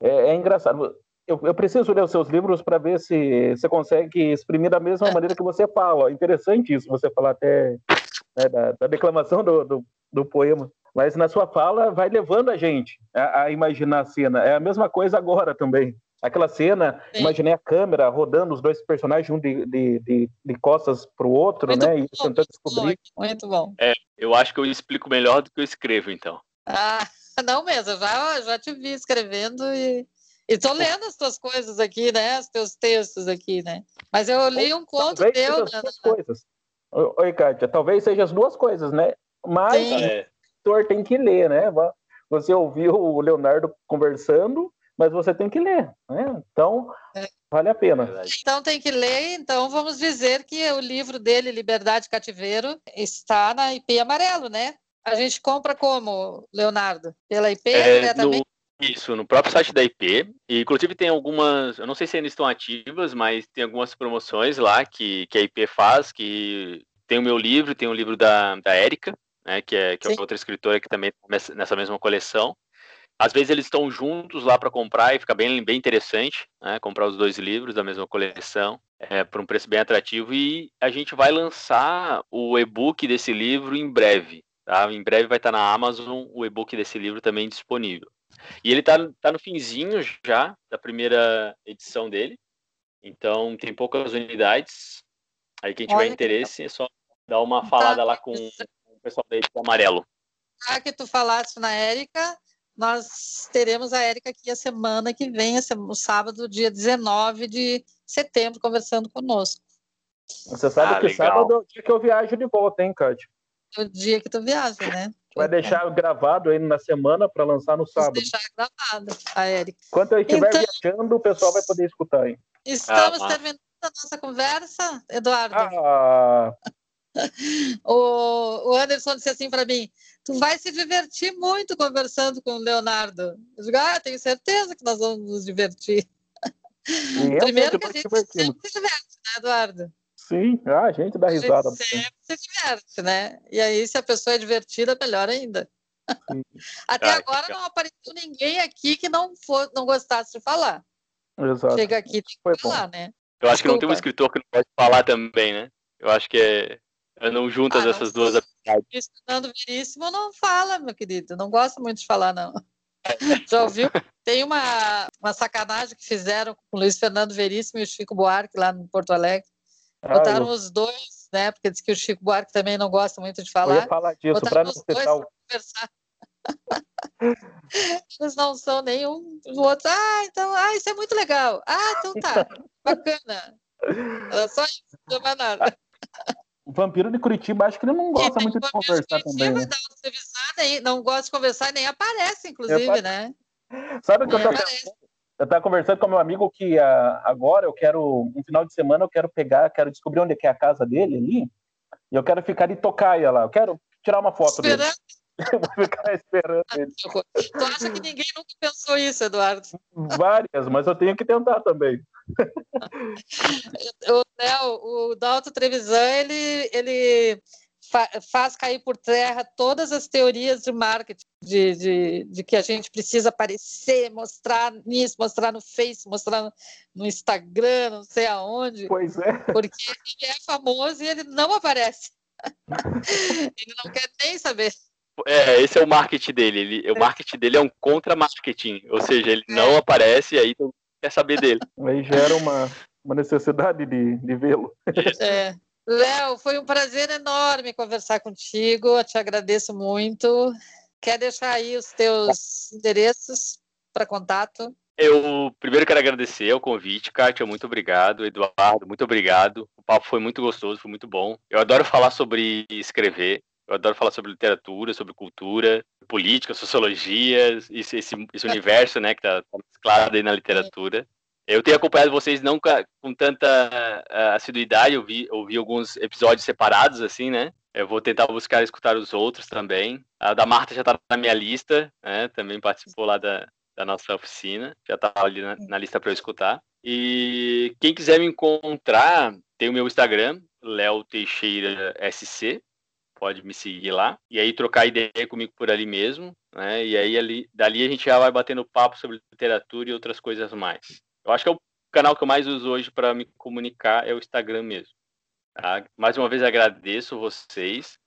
É, é engraçado eu, eu, preciso ler os seus livros para ver se você consegue exprimir da mesma maneira que você fala. Interessante isso, você falar até né, da, da, declamação do, do, do, poema. Mas na sua fala vai levando a gente a, a, imaginar a cena. É a mesma coisa agora também. Aquela cena, Sim. imaginei a câmera rodando os dois personagens, um de, de, de, de costas para o outro, muito né? Bom, e tentando descobrir. Muito bom. É, eu acho que eu explico melhor do que eu escrevo, então. Ah, não mesmo, eu já, já te vi escrevendo e estou lendo as tuas coisas aqui, né? Os teus textos aqui, né? Mas eu li um conto talvez teu. Seja as duas coisas. Oi, Kátia, talvez seja as duas coisas, né? Mas Sim. O leitor tem que ler, né? Você ouviu o Leonardo conversando mas você tem que ler, né? Então, é. vale a pena. Então tem que ler, então vamos dizer que o livro dele, Liberdade e Cativeiro, está na IP Amarelo, né? A gente compra como, Leonardo? Pela IP é, diretamente? No, isso, no próprio site da IP. E, inclusive tem algumas, eu não sei se ainda estão ativas, mas tem algumas promoções lá que, que a IP faz, que tem o meu livro, tem o livro da, da Érica, né, que é, que é outra escritora que também está nessa mesma coleção. Às vezes eles estão juntos lá para comprar e fica bem, bem interessante, né? Comprar os dois livros da mesma coleção é, por um preço bem atrativo. E a gente vai lançar o e-book desse livro em breve. Tá? Em breve vai estar na Amazon o e-book desse livro também disponível. E ele está tá no finzinho já da primeira edição dele. Então tem poucas unidades. Aí quem tiver Olha interesse que... é só dar uma tá. falada lá com pessoal da Edição Amarelo. Ah, que tu falaste na Érica, nós teremos a Érica aqui a semana que vem, o sábado, dia 19 de setembro, conversando conosco. Você sabe ah, que legal. sábado é o dia que eu viajo de volta, hein, Cátia? O dia que tu viaja, né? Vai deixar gravado aí na semana para lançar no sábado. Vou deixar gravado, a Érica. Enquanto eu estiver então, viajando, o pessoal vai poder escutar, hein? Estamos ah, terminando a nossa conversa, Eduardo. Ah. o, o Anderson disse assim para mim: tu vai se divertir muito conversando com o Leonardo. Eu digo, ah, tenho certeza que nós vamos nos divertir. Primeiro que a gente sempre se diverte, né, Eduardo? Sim, ah, a gente dá risada. A gente sempre se diverte, né? E aí, se a pessoa é divertida, melhor ainda. Até ah, agora não apareceu ninguém aqui que não, for, não gostasse de falar. Exato. Chega aqui tem que falar, né? Eu acho Desculpa. que não tem um escritor que não pode falar também, né? Eu acho que é, não juntas ah, essas duas habilidades. Fernando Veríssimo não fala, meu querido. Não gosta muito de falar, não. Já ouviu? Tem uma, uma sacanagem que fizeram com o Luiz Fernando Veríssimo e o Chico Buarque lá no Porto Alegre. Ah, Botaram eu... os dois, né? Porque diz que o Chico Buarque também não gosta muito de falar. Eu ia falar disso, para não dois conversar. Eles não são nenhum do outro. Ah, então, ah, isso é muito legal. Ah, então tá, bacana. Era só isso, não mais nada. O vampiro de Curitiba, acho que ele não gosta muito de conversar também. Né? Nem, não gosta de conversar e nem aparece, inclusive, né? Sabe o que eu tô eu estava conversando com meu amigo que uh, agora eu quero, um final de semana, eu quero pegar, quero descobrir onde é, é a casa dele ali, e eu quero ficar de tocaia lá, eu quero tirar uma foto Esperando. dele. Vou ficar esperando ele. Tu acha que ninguém nunca pensou isso, Eduardo? Várias, mas eu tenho que tentar também. o, né, o Dalton Trevisan, ele, ele fa faz cair por terra todas as teorias de marketing, de, de, de, que a gente precisa aparecer, mostrar nisso, mostrar no Face, mostrar no, no Instagram, não sei aonde. Pois é. Porque ele é famoso e ele não aparece. ele não quer nem saber. É, esse é o marketing dele. Ele, o marketing dele é um contra-marketing, ou seja, ele é. não aparece e aí tu quer saber dele. Aí gera uma, uma necessidade de, de vê-lo. É. Léo, foi um prazer enorme conversar contigo. Eu te agradeço muito. Quer deixar aí os teus endereços para contato? Eu primeiro quero agradecer o convite, Kátia, muito obrigado. Eduardo, muito obrigado. O papo foi muito gostoso, foi muito bom. Eu adoro falar sobre escrever. Eu adoro falar sobre literatura, sobre cultura, política, sociologia, esse, esse, esse universo, né, que está tá mesclado aí na literatura. Eu tenho acompanhado vocês não com tanta uh, assiduidade, eu vi, eu vi alguns episódios separados, assim, né? Eu vou tentar buscar escutar os outros também. A da Marta já está na minha lista, né? Também participou lá da, da nossa oficina, já está ali na, na lista para eu escutar. E quem quiser me encontrar, tem o meu Instagram, Léo Teixeira SC, pode me seguir lá. E aí trocar ideia comigo por ali mesmo, né? E aí ali, dali a gente já vai batendo papo sobre literatura e outras coisas mais. Eu acho que é o canal que eu mais uso hoje para me comunicar é o Instagram mesmo. Tá? Mais uma vez agradeço vocês.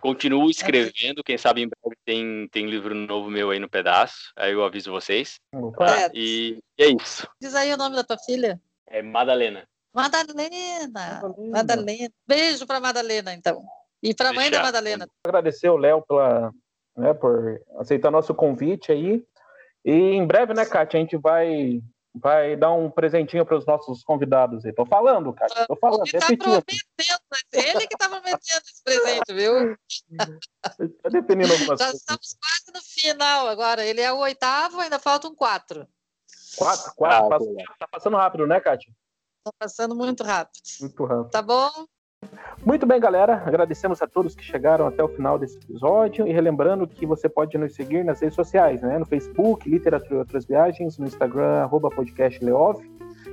Continuo escrevendo, quem sabe em breve tem, tem livro novo meu aí no pedaço, aí eu aviso vocês. É. E, e é isso. Diz aí o nome da tua filha. É Madalena. Madalena. Madalena. Beijo para Madalena, então. E para a mãe da. Madalena. Agradecer o Léo pela, né, por aceitar nosso convite aí. E em breve, né, Kátia, a gente vai, vai dar um presentinho para os nossos convidados aí. Tô falando, Kátia, tô falando, Ele tá prometendo, ele que tá prometendo esse presente, viu? Tá definindo algumas Já coisas. estamos quase no final agora. Ele é o oitavo, ainda faltam quatro. Quatro, quatro. Ah, tá passando rápido, né, Kátia? Tá passando muito rápido. Muito rápido. Tá bom? Muito bem, galera. Agradecemos a todos que chegaram até o final desse episódio. E relembrando que você pode nos seguir nas redes sociais, né? No Facebook, Literatura e Outras Viagens, no Instagram, arroba podcast Leov,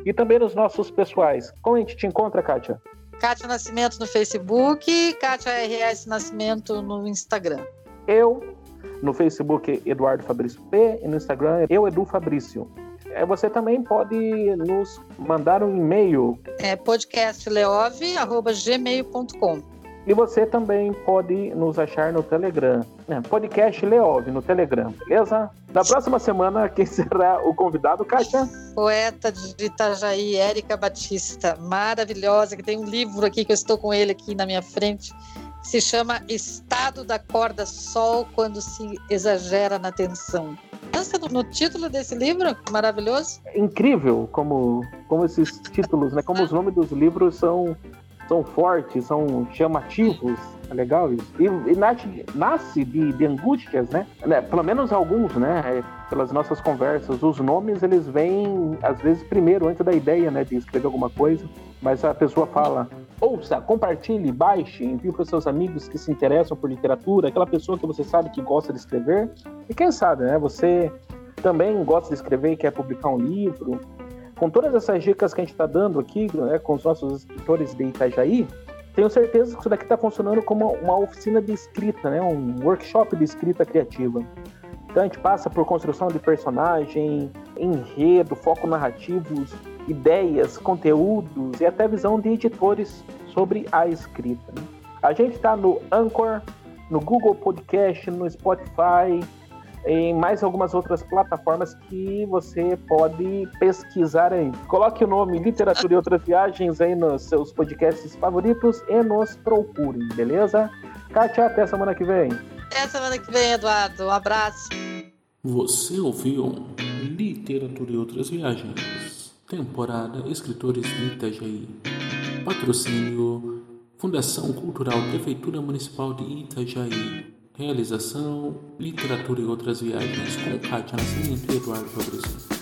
e também nos nossos pessoais. Como a gente te encontra, Kátia? Kátia Nascimento no Facebook, Kátia RS Nascimento no Instagram. Eu, no Facebook, Eduardo Fabrício P, e no Instagram, eu, Edu Fabrício. É, Você também pode nos mandar um e-mail É podcastleove.gmail.com. e você também pode nos achar no Telegram. né? Podcast Leov no Telegram, beleza? Na próxima semana, quem será o convidado, Kátia? Poeta de Itajaí, Érica Batista, maravilhosa, que tem um livro aqui que eu estou com ele aqui na minha frente, se chama Estado da Corda Sol quando se exagera na tensão. Pensa no, no título desse livro, maravilhoso. É incrível como, como esses títulos, né? Como os nomes dos livros são, são fortes, são chamativos. É legal isso. E, e nasce, nasce de, de angústias, né? né? Pelo menos alguns, né? É, pelas nossas conversas. Os nomes, eles vêm, às vezes, primeiro, antes da ideia, né? De escrever alguma coisa. Mas a pessoa fala, ouça, compartilhe, baixe, envie para os seus amigos que se interessam por literatura, aquela pessoa que você sabe que gosta de escrever. E quem sabe, né? Você também gosta de escrever e quer publicar um livro. Com todas essas dicas que a gente está dando aqui, né, com os nossos escritores de Itajaí, tenho certeza que isso daqui está funcionando como uma oficina de escrita, né, um workshop de escrita criativa. Então a gente passa por construção de personagem, enredo, foco narrativos, ideias, conteúdos e até visão de editores sobre a escrita. né? A gente está no Anchor, no Google Podcast, no Spotify, em mais algumas outras plataformas que você pode pesquisar aí. Coloque o nome Literatura e Outras Viagens aí nos seus podcasts favoritos e nos procure, beleza? Kátia, até semana que vem. Até semana que vem, Eduardo. Um abraço. Você ouviu Literatura e Outras Viagens, temporada Escritores de Itajaí. Patrocínio Fundação Cultural Prefeitura Municipal de Itajaí. Realização Literatura e Outras Viagens com Kátia Nascimento e Eduardo Fabrício.